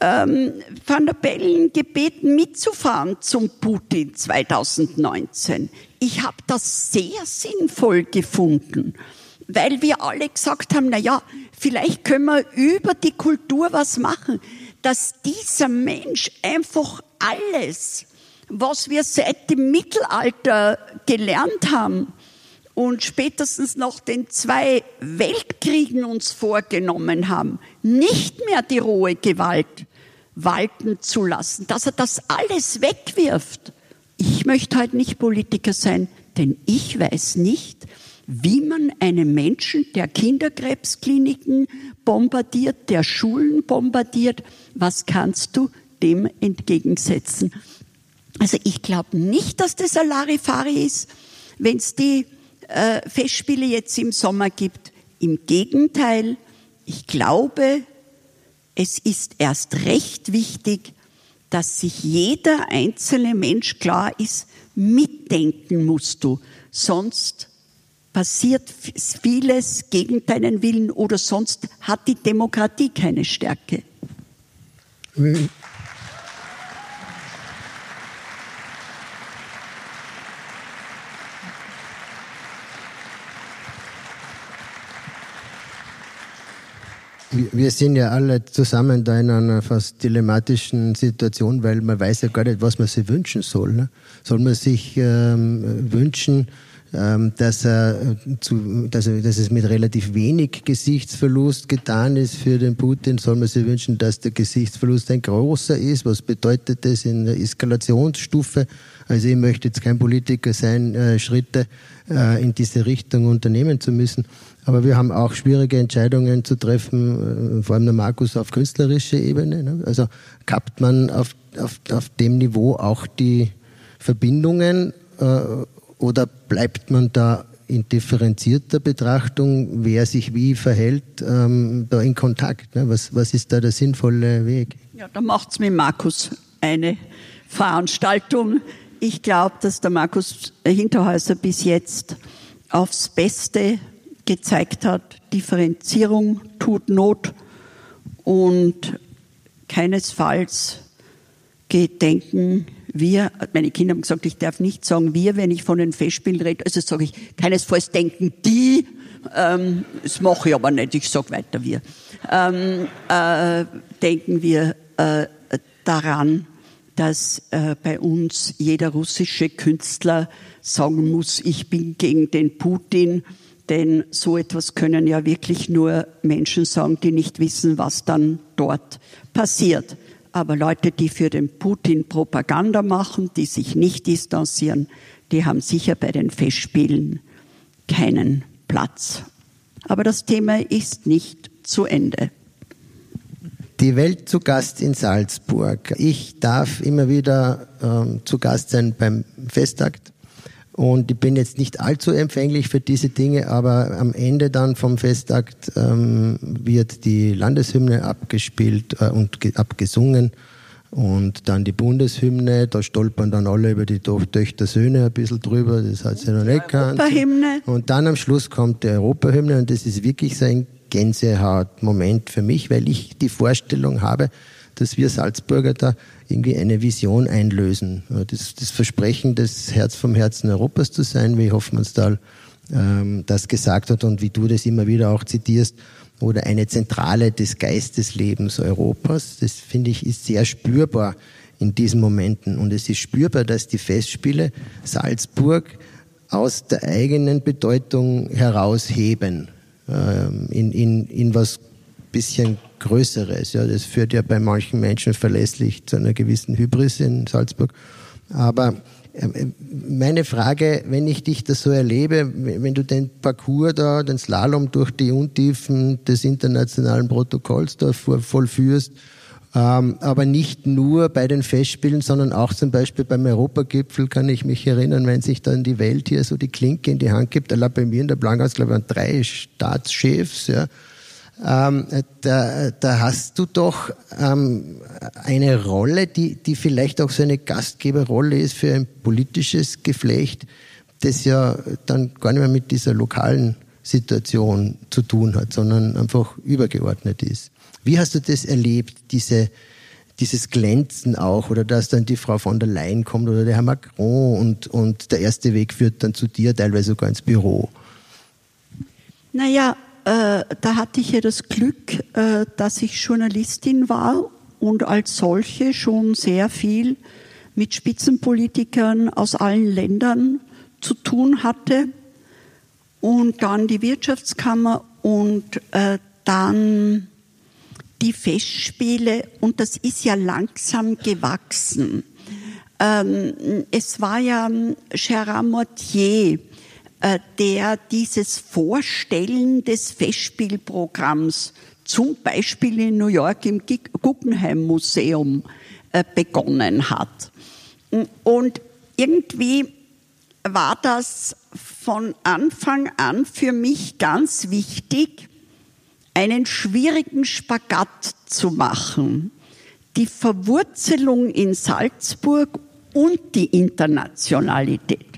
ähm, Van der Bellen gebeten, mitzufahren zum Putin 2019. Ich habe das sehr sinnvoll gefunden, weil wir alle gesagt haben, na ja, vielleicht können wir über die Kultur was machen, dass dieser Mensch einfach alles, was wir seit dem Mittelalter gelernt haben, und spätestens nach den zwei Weltkriegen uns vorgenommen haben, nicht mehr die rohe Gewalt walten zu lassen, dass er das alles wegwirft. Ich möchte heute nicht Politiker sein, denn ich weiß nicht, wie man einem Menschen, der Kinderkrebskliniken bombardiert, der Schulen bombardiert, was kannst du dem entgegensetzen? Also ich glaube nicht, dass das ein Larifari ist, wenn es die äh, Festspiele jetzt im Sommer gibt. Im Gegenteil, ich glaube, es ist erst recht wichtig, dass sich jeder einzelne Mensch klar ist, mitdenken musst du, sonst passiert vieles gegen deinen Willen oder sonst hat die Demokratie keine Stärke. Wir sind ja alle zusammen da in einer fast dilemmatischen Situation, weil man weiß ja gar nicht, was man sich wünschen soll. Ne? Soll man sich ähm, wünschen, ähm, dass, er zu, dass, er, dass es mit relativ wenig Gesichtsverlust getan ist für den Putin? Soll man sich wünschen, dass der Gesichtsverlust ein großer ist? Was bedeutet das in der Eskalationsstufe? Also ich möchte jetzt kein Politiker sein, äh, Schritte äh, in diese Richtung unternehmen zu müssen. Aber wir haben auch schwierige Entscheidungen zu treffen, äh, vor allem der Markus auf künstlerischer Ebene. Ne? Also kappt man auf, auf, auf dem Niveau auch die Verbindungen äh, oder bleibt man da in differenzierter Betrachtung, wer sich wie verhält, ähm, da in Kontakt? Ne? Was, was ist da der sinnvolle Weg? Ja, da macht's mit Markus eine Veranstaltung. Ich glaube, dass der Markus Hinterhäuser bis jetzt aufs Beste gezeigt hat, Differenzierung tut Not und keinesfalls gedenken wir, meine Kinder haben gesagt, ich darf nicht sagen wir, wenn ich von den Festspielen rede, also sage ich keinesfalls denken die, ähm, das mache ich aber nicht, ich sage weiter wir, ähm, äh, denken wir äh, daran, dass äh, bei uns jeder russische Künstler sagen muss, ich bin gegen den Putin, denn so etwas können ja wirklich nur Menschen sagen, die nicht wissen, was dann dort passiert. Aber Leute, die für den Putin Propaganda machen, die sich nicht distanzieren, die haben sicher bei den Festspielen keinen Platz. Aber das Thema ist nicht zu Ende. Die Welt zu Gast in Salzburg. Ich darf immer wieder ähm, zu Gast sein beim Festakt und ich bin jetzt nicht allzu empfänglich für diese Dinge, aber am Ende dann vom Festakt ähm, wird die Landeshymne abgespielt äh, und abgesungen. Und dann die Bundeshymne, da stolpern dann alle über die Töchter Söhne ein bisschen drüber, das hat sie noch nicht gekannt. Und dann am Schluss kommt die Europahymne und das ist wirklich so ein Gänsehaut-Moment für mich, weil ich die Vorstellung habe, dass wir Salzburger da irgendwie eine Vision einlösen. Das, das Versprechen, das Herz vom Herzen Europas zu sein, wie Hoffmannsthal ähm, das gesagt hat und wie du das immer wieder auch zitierst, oder eine Zentrale des Geisteslebens Europas. Das finde ich ist sehr spürbar in diesen Momenten. Und es ist spürbar, dass die Festspiele Salzburg aus der eigenen Bedeutung herausheben ähm, in, in, in was bisschen Größeres. Ja, das führt ja bei manchen Menschen verlässlich zu einer gewissen Hybris in Salzburg. Aber ähm, meine Frage, wenn ich dich da so erlebe, wenn du den Parcours da, den Slalom durch die Untiefen des internationalen Protokolls da vollführst, ähm, aber nicht nur bei den Festspielen, sondern auch zum Beispiel beim Europagipfel kann ich mich erinnern, wenn sich dann die Welt hier so die Klinke in die Hand gibt. Da bei mir in der Blankhaus, glaube ich, waren drei Staatschefs, ja, ähm, da, da hast du doch ähm, eine Rolle, die, die vielleicht auch so eine Gastgeberrolle ist für ein politisches Geflecht, das ja dann gar nicht mehr mit dieser lokalen Situation zu tun hat, sondern einfach übergeordnet ist. Wie hast du das erlebt, diese, dieses Glänzen auch, oder dass dann die Frau von der Leyen kommt oder der Herr Macron und, und der erste Weg führt dann zu dir, teilweise sogar ins Büro? Naja, äh, da hatte ich ja das Glück, äh, dass ich Journalistin war und als solche schon sehr viel mit Spitzenpolitikern aus allen Ländern zu tun hatte. Und dann die Wirtschaftskammer und äh, dann die Festspiele. Und das ist ja langsam gewachsen. Ähm, es war ja Gérard Mortier, der dieses Vorstellen des Festspielprogramms zum Beispiel in New York im Guggenheim Museum äh, begonnen hat. Und irgendwie war das von Anfang an für mich ganz wichtig, einen schwierigen Spagat zu machen. die Verwurzelung in Salzburg und die Internationalität.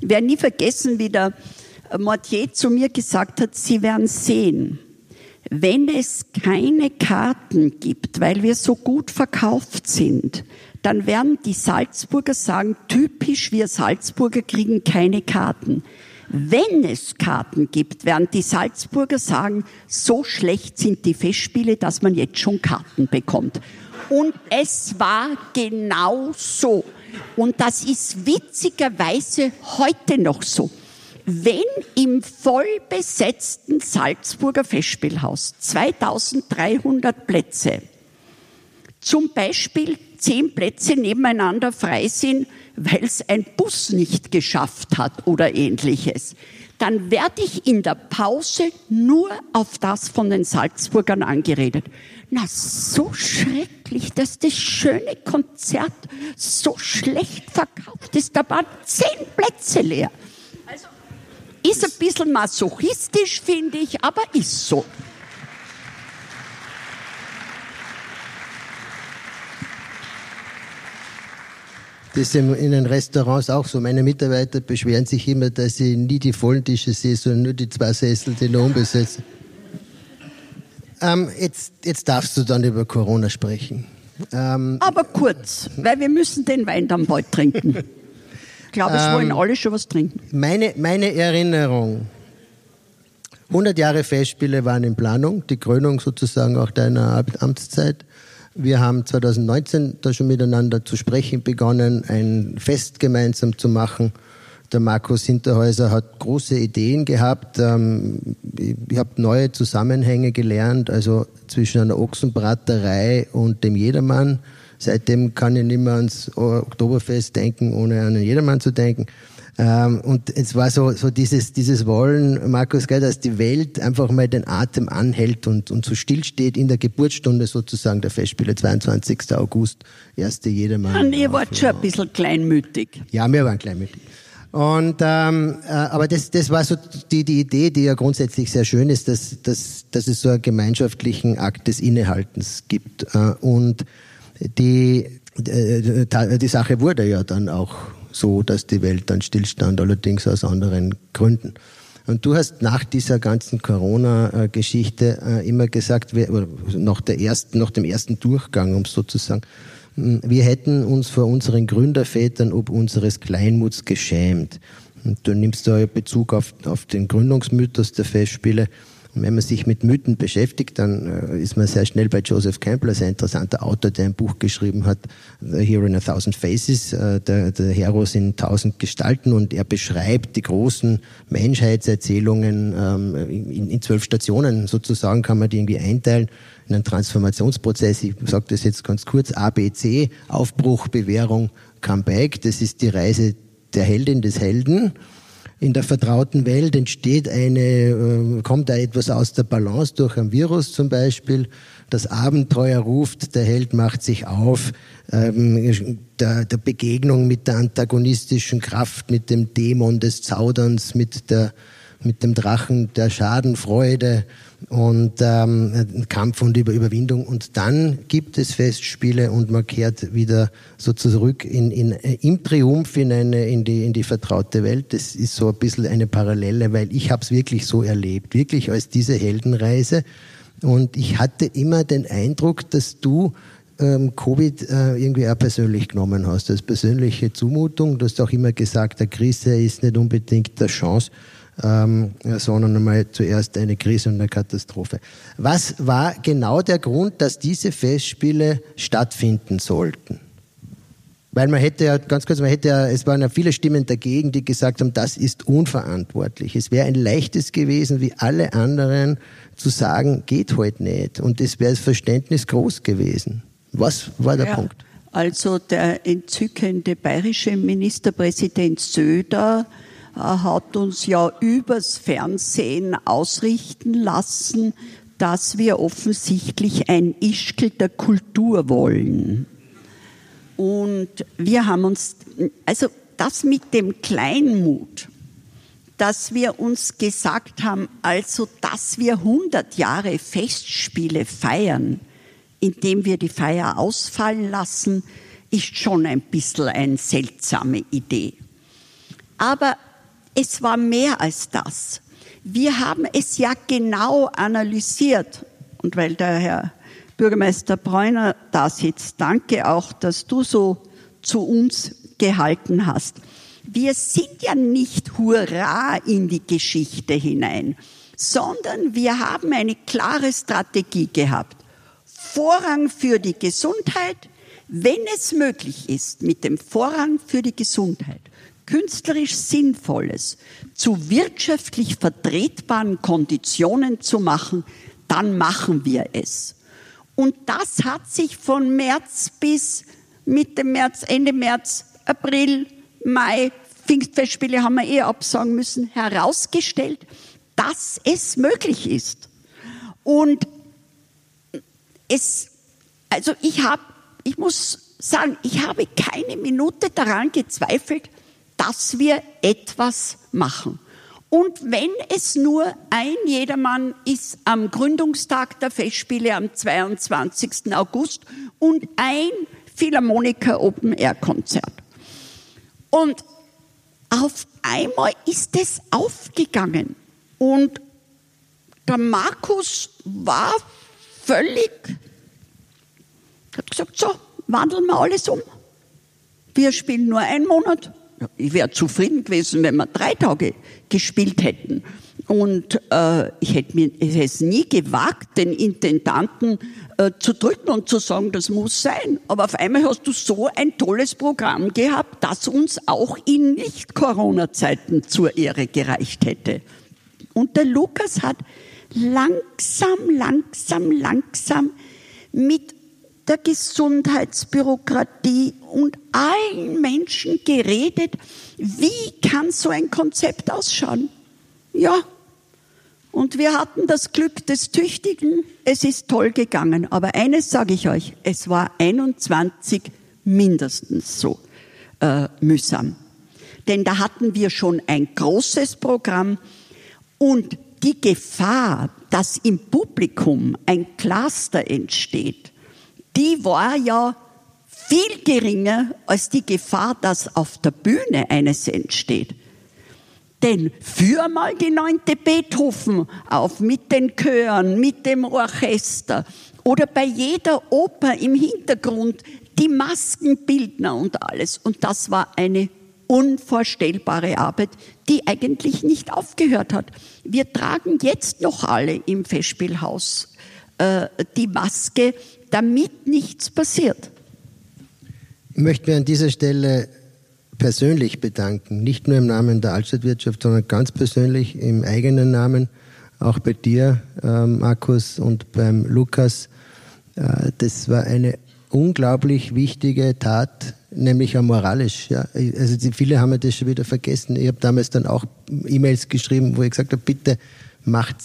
Ich werde nie vergessen, wie der Mortier zu mir gesagt hat, Sie werden sehen, wenn es keine Karten gibt, weil wir so gut verkauft sind, dann werden die Salzburger sagen, typisch, wir Salzburger kriegen keine Karten. Wenn es Karten gibt, werden die Salzburger sagen, so schlecht sind die Festspiele, dass man jetzt schon Karten bekommt. Und es war genau so. Und das ist witzigerweise heute noch so. Wenn im vollbesetzten Salzburger Festspielhaus 2300 Plätze zum Beispiel zehn Plätze nebeneinander frei sind, weil es ein Bus nicht geschafft hat oder ähnliches, dann werde ich in der Pause nur auf das von den Salzburgern angeredet. Na, so schrecklich, dass das schöne Konzert so schlecht verkauft ist. Da waren zehn Plätze leer. Also, ist ein bisschen masochistisch, finde ich, aber ist so. Das ist in den Restaurants auch so. Meine Mitarbeiter beschweren sich immer, dass sie nie die vollen Tische sehen, sondern nur die zwei Sessel, die noch unbesetzt ähm, jetzt, jetzt darfst du dann über Corona sprechen. Ähm, Aber kurz, weil wir müssen den Wein dann bald trinken. Ich glaube, es ähm, wollen alle schon was trinken. Meine, meine Erinnerung. 100 Jahre Festspiele waren in Planung, die Krönung sozusagen auch deiner Amtszeit. Wir haben 2019 da schon miteinander zu sprechen begonnen, ein Fest gemeinsam zu machen. Der Markus Hinterhäuser hat große Ideen gehabt. Ähm, ich habe neue Zusammenhänge gelernt, also zwischen einer Ochsenbraterei und dem Jedermann. Seitdem kann ich nicht mehr ans Oktoberfest denken, ohne an den Jedermann zu denken. Ähm, und es war so, so dieses, dieses Wollen, Markus, gell, dass die Welt einfach mal den Atem anhält und, und so stillsteht in der Geburtsstunde sozusagen der Festspiele, 22. August, erste Jedermann. Und ihr wart schon ein bisschen kleinmütig. Ja, wir waren kleinmütig. Und ähm, äh, aber das, das war so die, die Idee, die ja grundsätzlich sehr schön ist, dass, dass, dass es so einen gemeinschaftlichen Akt des Innehaltens gibt. Äh, und die, äh, die Sache wurde ja dann auch so, dass die Welt dann stillstand, allerdings aus anderen Gründen. Und du hast nach dieser ganzen Corona-Geschichte äh, immer gesagt, nach, der ersten, nach dem ersten Durchgang, um es sozusagen, wir hätten uns vor unseren Gründervätern ob unseres Kleinmuts geschämt. Und du nimmst da Bezug auf, auf den Gründungsmythos der Festspiele. Und wenn man sich mit Mythen beschäftigt, dann äh, ist man sehr schnell bei Joseph Campbell, sehr interessanter Autor, der ein Buch geschrieben hat, The Hero in a Thousand Faces, äh, der, der Heros in tausend Gestalten, und er beschreibt die großen Menschheitserzählungen ähm, in, in zwölf Stationen, sozusagen kann man die irgendwie einteilen in einen Transformationsprozess. Ich sage das jetzt ganz kurz, ABC, Aufbruch, Bewährung, Comeback, das ist die Reise der Heldin, des Helden in der vertrauten Welt entsteht eine, äh, kommt da etwas aus der Balance durch ein Virus zum Beispiel. Das Abenteuer ruft, der Held macht sich auf, ähm, der, der Begegnung mit der antagonistischen Kraft, mit dem Dämon des Zauderns, mit der mit dem Drachen der Schadenfreude und ähm, Kampf und Über Überwindung. Und dann gibt es Festspiele und man kehrt wieder so zurück in, in, im Triumph in, eine, in, die, in die vertraute Welt. Das ist so ein bisschen eine Parallele, weil ich habe es wirklich so erlebt, wirklich als diese Heldenreise. Und ich hatte immer den Eindruck, dass du ähm, Covid äh, irgendwie auch persönlich genommen hast, als persönliche Zumutung. Du hast auch immer gesagt, der Krise ist nicht unbedingt der Chance ähm, sondern einmal zuerst eine Krise und eine Katastrophe. Was war genau der Grund, dass diese Festspiele stattfinden sollten? Weil man hätte ja, ganz kurz, man hätte ja, es waren ja viele Stimmen dagegen, die gesagt haben, das ist unverantwortlich. Es wäre ein leichtes gewesen, wie alle anderen, zu sagen, geht heute halt nicht. Und es wäre das Verständnis groß gewesen. Was war der ja, Punkt? Also der entzückende bayerische Ministerpräsident Söder hat uns ja übers Fernsehen ausrichten lassen, dass wir offensichtlich ein Ischkel der Kultur wollen. Und wir haben uns, also das mit dem Kleinmut, dass wir uns gesagt haben, also dass wir 100 Jahre Festspiele feiern, indem wir die Feier ausfallen lassen, ist schon ein bisschen eine seltsame Idee. Aber es war mehr als das. Wir haben es ja genau analysiert. Und weil der Herr Bürgermeister Bräuner da sitzt, danke auch, dass du so zu uns gehalten hast. Wir sind ja nicht hurra in die Geschichte hinein, sondern wir haben eine klare Strategie gehabt. Vorrang für die Gesundheit, wenn es möglich ist, mit dem Vorrang für die Gesundheit künstlerisch Sinnvolles zu wirtschaftlich vertretbaren Konditionen zu machen, dann machen wir es. Und das hat sich von März bis Mitte März, Ende März, April, Mai, Pfingstfestspiele haben wir eh absagen müssen, herausgestellt, dass es möglich ist. Und es, also ich habe, ich muss sagen, ich habe keine Minute daran gezweifelt, dass wir etwas machen. Und wenn es nur ein Jedermann ist am Gründungstag der Festspiele am 22. August und ein Philharmoniker Open Air Konzert. Und auf einmal ist es aufgegangen. Und der Markus war völlig, hat gesagt, so, wandeln wir alles um. Wir spielen nur einen Monat. Ich wäre zufrieden gewesen, wenn wir drei Tage gespielt hätten. Und äh, ich hätte mir es nie gewagt, den Intendanten äh, zu drücken und zu sagen, das muss sein. Aber auf einmal hast du so ein tolles Programm gehabt, das uns auch in Nicht-Corona-Zeiten zur Ehre gereicht hätte. Und der Lukas hat langsam, langsam, langsam mit der Gesundheitsbürokratie und allen Menschen geredet, wie kann so ein Konzept ausschauen? Ja, und wir hatten das Glück des Tüchtigen. Es ist toll gegangen. Aber eines sage ich euch, es war 21 mindestens so äh, mühsam. Denn da hatten wir schon ein großes Programm und die Gefahr, dass im Publikum ein Cluster entsteht, die war ja viel geringer als die Gefahr, dass auf der Bühne eines entsteht. Denn führ mal die neunte Beethoven auf mit den Chören, mit dem Orchester oder bei jeder Oper im Hintergrund die Maskenbildner und alles. Und das war eine unvorstellbare Arbeit, die eigentlich nicht aufgehört hat. Wir tragen jetzt noch alle im Festspielhaus äh, die Maske, damit nichts passiert. Ich möchte mir an dieser Stelle persönlich bedanken, nicht nur im Namen der Altstadtwirtschaft, sondern ganz persönlich im eigenen Namen, auch bei dir, äh, Markus, und beim Lukas. Äh, das war eine unglaublich wichtige Tat, nämlich auch moralisch. Also viele haben das schon wieder vergessen. Ich habe damals dann auch E-Mails geschrieben, wo ich gesagt habe, bitte macht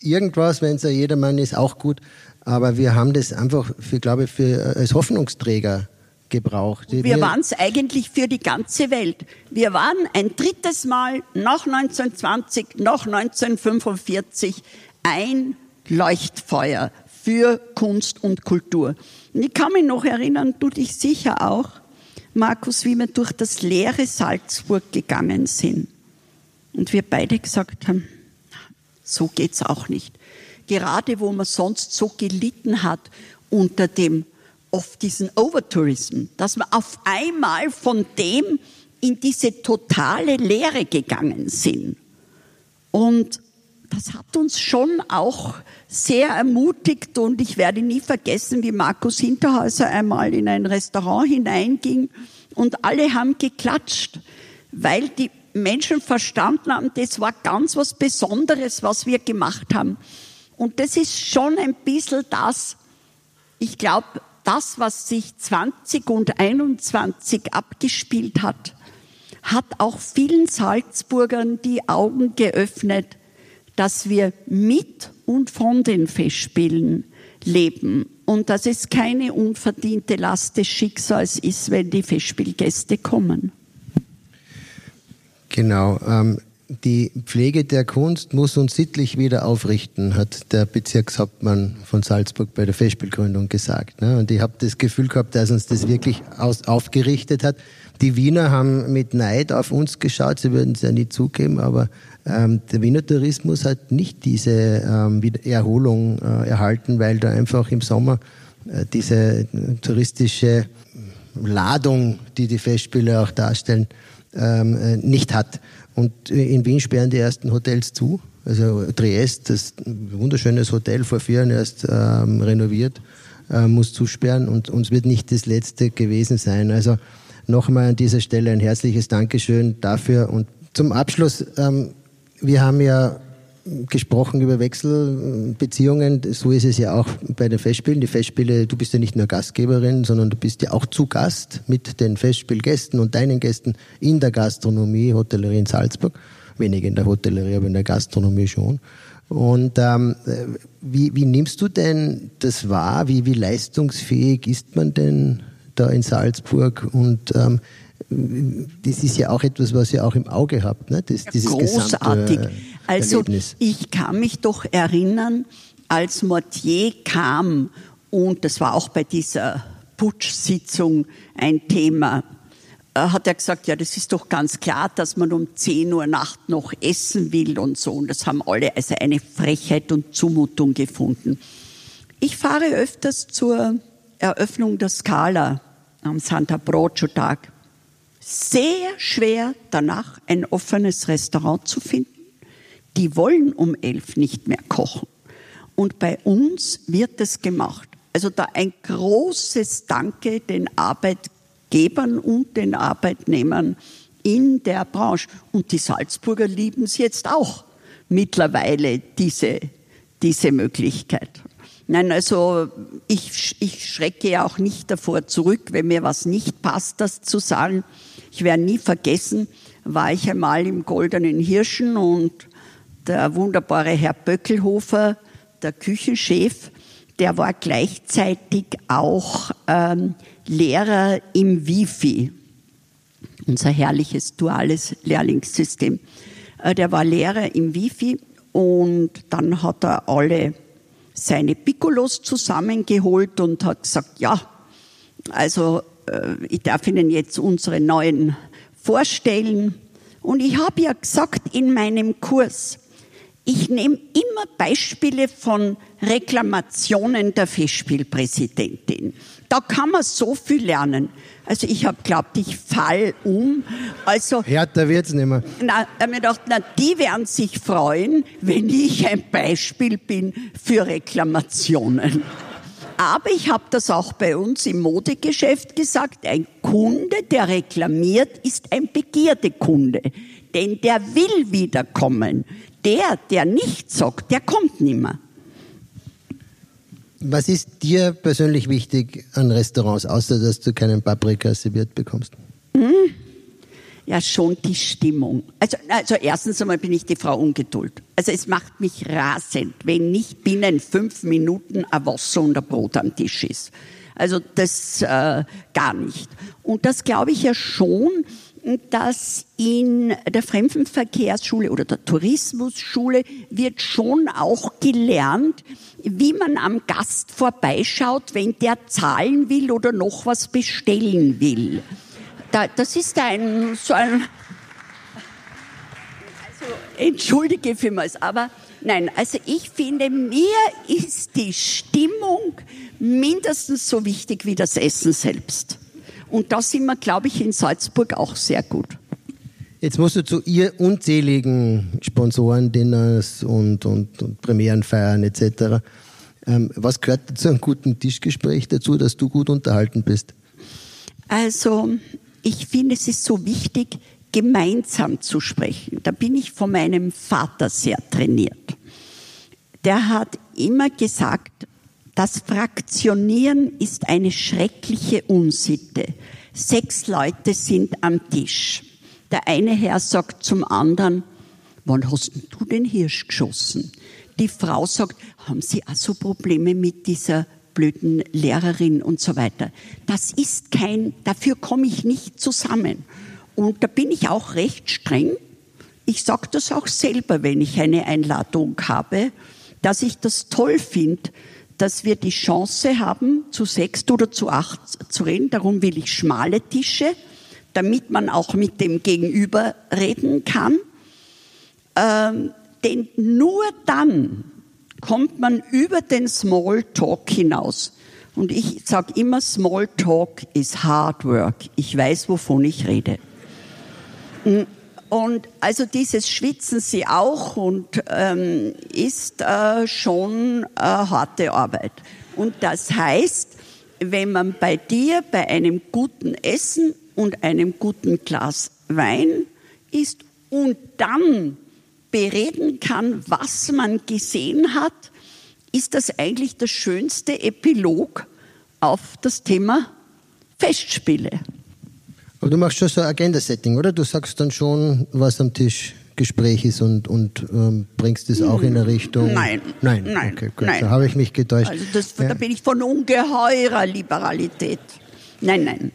irgendwas, wenn es ja jedermann ist, auch gut. Aber wir haben das einfach, für, glaube ich, für, als Hoffnungsträger gebraucht. Wir, wir waren es eigentlich für die ganze Welt. Wir waren ein drittes Mal nach 1920, nach 1945 ein Leuchtfeuer für Kunst und Kultur. Und ich kann mich noch erinnern, du dich sicher auch, Markus, wie wir durch das leere Salzburg gegangen sind. Und wir beide gesagt haben, so geht's auch nicht. Gerade wo man sonst so gelitten hat unter dem oft diesen Overtourism, dass wir auf einmal von dem in diese totale Leere gegangen sind. Und das hat uns schon auch sehr ermutigt und ich werde nie vergessen, wie Markus Hinterhäuser einmal in ein Restaurant hineinging und alle haben geklatscht, weil die Menschen verstanden haben, das war ganz was Besonderes, was wir gemacht haben. Und das ist schon ein bisschen das, ich glaube, das, was sich 20 und 21 abgespielt hat, hat auch vielen Salzburgern die Augen geöffnet, dass wir mit und von den Festspielen leben und dass es keine unverdiente Last des Schicksals ist, wenn die Festspielgäste kommen. Genau. Ähm, die Pflege der Kunst muss uns sittlich wieder aufrichten, hat der Bezirkshauptmann von Salzburg bei der Festspielgründung gesagt. Ne? Und ich habe das Gefühl gehabt, dass uns das wirklich aufgerichtet hat. Die Wiener haben mit Neid auf uns geschaut, sie würden es ja nie zugeben, aber ähm, der Wiener Tourismus hat nicht diese ähm, Erholung äh, erhalten, weil da einfach im Sommer äh, diese touristische Ladung, die die Festspiele auch darstellen, ähm, äh, nicht hat. Und in Wien sperren die ersten Hotels zu. Also Triest, das wunderschönes Hotel vor vier Jahren erst ähm, renoviert, äh, muss zusperren und uns wird nicht das letzte gewesen sein. Also nochmal an dieser Stelle ein herzliches Dankeschön dafür. Und zum Abschluss, ähm, wir haben ja gesprochen über Wechselbeziehungen. So ist es ja auch bei den Festspielen. Die Festspiele, du bist ja nicht nur Gastgeberin, sondern du bist ja auch zu Gast mit den Festspielgästen und deinen Gästen in der Gastronomie, Hotellerie in Salzburg. Weniger in der Hotellerie, aber in der Gastronomie schon. Und ähm, wie, wie nimmst du denn das wahr? Wie, wie leistungsfähig ist man denn da in Salzburg? Und ähm, das ist ja auch etwas, was ihr auch im Auge habt, ne? Das, dieses Großartig. Gesamte, also Erlebnis. ich kann mich doch erinnern, als Mortier kam, und das war auch bei dieser Putschsitzung ein Thema, äh, hat er gesagt, ja, das ist doch ganz klar, dass man um 10 Uhr Nacht noch essen will und so. Und das haben alle also eine Frechheit und Zumutung gefunden. Ich fahre öfters zur Eröffnung der Skala am Santa Brocio Tag sehr schwer danach ein offenes Restaurant zu finden. Die wollen um elf nicht mehr kochen. Und bei uns wird es gemacht. Also da ein großes Danke den Arbeitgebern und den Arbeitnehmern in der Branche. Und die Salzburger lieben es jetzt auch mittlerweile, diese, diese Möglichkeit. Nein, also ich, ich schrecke ja auch nicht davor zurück, wenn mir was nicht passt, das zu sagen. Ich werde nie vergessen, war ich einmal im Goldenen Hirschen und der wunderbare Herr Böckelhofer, der Küchenchef, der war gleichzeitig auch ähm, Lehrer im Wifi, unser herrliches duales Lehrlingssystem. Äh, der war Lehrer im Wifi und dann hat er alle seine Piccolos zusammengeholt und hat gesagt, ja, also ich darf Ihnen jetzt unsere neuen vorstellen. Und ich habe ja gesagt in meinem Kurs, ich nehme immer Beispiele von Reklamationen der Festspielpräsidentin. Da kann man so viel lernen. Also ich habe glaubt, ich fall um. Also härter wird's nicht mehr. Na, ich mir gedacht, na, die werden sich freuen, wenn ich ein Beispiel bin für Reklamationen. Aber ich habe das auch bei uns im Modegeschäft gesagt, ein Kunde, der reklamiert, ist ein Begierdekunde. Denn der will wiederkommen. Der, der nichts sagt, der kommt nimmer. Was ist dir persönlich wichtig an Restaurants, außer dass du keinen Paprika serviert bekommst? Hm? Ja, schon die Stimmung. Also, also erstens einmal bin ich die Frau Ungeduld. Also es macht mich rasend, wenn nicht binnen fünf Minuten ein Wasser und ein Brot am Tisch ist. Also das äh, gar nicht. Und das glaube ich ja schon, dass in der Fremdenverkehrsschule oder der Tourismusschule wird schon auch gelernt, wie man am Gast vorbeischaut, wenn der zahlen will oder noch was bestellen will da, das ist ein, so ein, also, entschuldige vielmals, aber nein, also ich finde, mir ist die Stimmung mindestens so wichtig wie das Essen selbst. Und da sind wir, glaube ich, in Salzburg auch sehr gut. Jetzt musst du zu ihr unzähligen Sponsoren, Dinners und, und, und Premierenfeiern etc. Ähm, was gehört zu einem guten Tischgespräch dazu, dass du gut unterhalten bist? Also ich finde, es ist so wichtig, gemeinsam zu sprechen. Da bin ich von meinem Vater sehr trainiert. Der hat immer gesagt, das Fraktionieren ist eine schreckliche Unsitte. Sechs Leute sind am Tisch. Der eine Herr sagt zum anderen, wann hast du den Hirsch geschossen? Die Frau sagt, haben Sie also Probleme mit dieser blöden Lehrerin und so weiter. Das ist kein, dafür komme ich nicht zusammen. Und da bin ich auch recht streng. ich sage das auch selber, wenn ich eine Einladung habe, dass ich das toll finde, dass wir die Chance haben, zu sechs oder zu acht zu reden. Darum will ich schmale Tische, damit man auch mit dem Gegenüber reden kann. Ähm, denn nur dann kommt man über den Smalltalk hinaus. Und ich sage immer, Smalltalk ist Hard Work. Ich weiß, wovon ich rede. Und also dieses Schwitzen sie auch und ähm, ist äh, schon äh, harte Arbeit. Und das heißt, wenn man bei dir bei einem guten Essen und einem guten Glas Wein ist und dann bereden kann, was man gesehen hat, ist das eigentlich der schönste Epilog auf das Thema Festspiele. Aber du machst schon so ein Agenda-Setting, oder? Du sagst dann schon, was am Tisch Gespräch ist und, und ähm, bringst es auch in eine Richtung. Nein. Nein. Nein. Okay, gut. Nein. Da habe ich mich getäuscht. Also das, Ja. da bin ich von ungeheurer Liberalität. Nein, nein.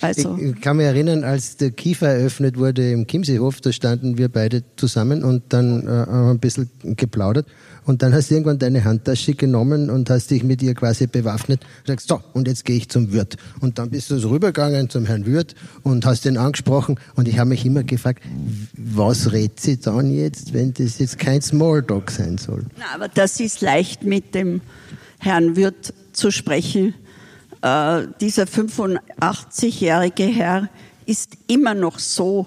Also. Ich kann mich erinnern, als der Kiefer eröffnet wurde im Chiemseehof, da standen wir beide zusammen und dann äh, haben wir ein bisschen geplaudert. Und dann hast du irgendwann deine Handtasche genommen und hast dich mit ihr quasi bewaffnet und sagst, so, und jetzt gehe ich zum Wirt. Und dann bist du so rübergegangen zum Herrn Wirt und hast ihn angesprochen. Und ich habe mich immer gefragt, was redet sie dann jetzt, wenn das jetzt kein Smalltalk sein soll? Na, aber das ist leicht mit dem Herrn Wirth zu sprechen. Äh, dieser 85-jährige Herr ist immer noch so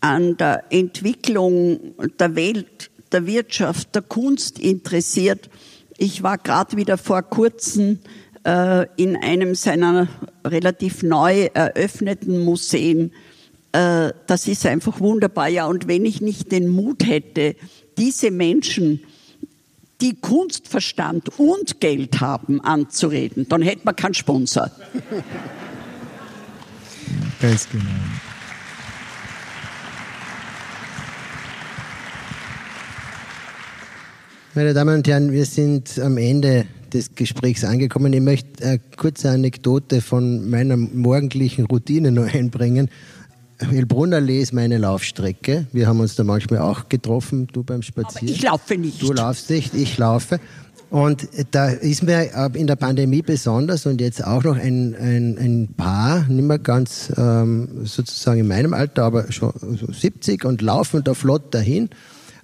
an der Entwicklung der Welt, der Wirtschaft, der Kunst interessiert. Ich war gerade wieder vor kurzem äh, in einem seiner relativ neu eröffneten Museen. Äh, das ist einfach wunderbar. Ja, und wenn ich nicht den Mut hätte, diese Menschen die Kunstverstand und Geld haben, anzureden, dann hätte man keinen Sponsor. Ganz genau. Meine Damen und Herren, wir sind am Ende des Gesprächs angekommen. Ich möchte eine kurze Anekdote von meiner morgendlichen Routine noch einbringen. Hellbrunnerlee ist meine Laufstrecke. Wir haben uns da manchmal auch getroffen, du beim Aber Spazieren. ich laufe nicht. Du laufst nicht, ich laufe. Und da ist mir in der Pandemie besonders und jetzt auch noch ein, ein, ein Paar, nicht mehr ganz ähm, sozusagen in meinem Alter, aber schon so 70 und laufen da flott dahin.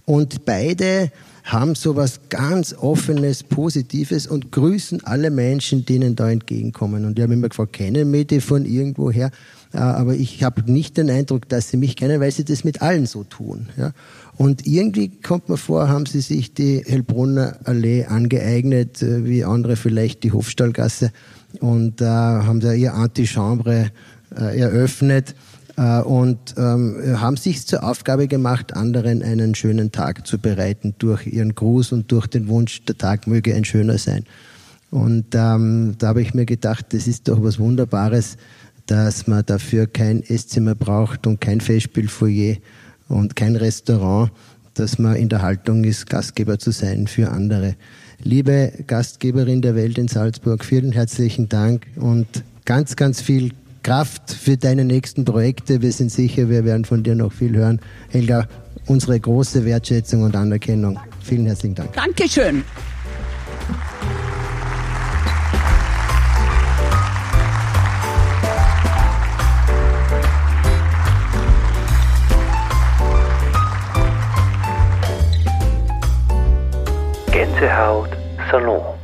Und beide haben so was ganz Offenes, Positives und grüßen alle Menschen, denen da entgegenkommen. Und die haben immer gefragt, kennen mich die von irgendwoher? Äh, Aber ich habe nicht den Eindruck, dass sie mich kennen, weil sie das mit allen so tun. Ja? Und irgendwie kommt mir vor, haben sie sich die Hellbrunner Allee angeeignet, äh, wie andere vielleicht die Hofstallgasse, und äh, haben da ihr Antichambre äh, eröffnet äh, und ähm, haben sich zur Aufgabe gemacht, anderen einen schönen Tag zu bereiten durch ihren Gruß und durch den Wunsch, der Tag möge ein schöner sein. Und ähm, da habe ich mir gedacht, das ist doch was Wunderbares, dass man dafür kein Esszimmer braucht und kein Festspielfoyer und kein Restaurant, dass man in der Haltung ist, Gastgeber zu sein für andere. Liebe Gastgeberin der Welt in Salzburg, vielen herzlichen Dank und ganz, ganz viel Kraft für deine nächsten Projekte. Wir sind sicher, wir werden von dir noch viel hören. Helga, unsere große Wertschätzung und Anerkennung. Vielen herzlichen Dank. Dankeschön. Gänsehaut Salon.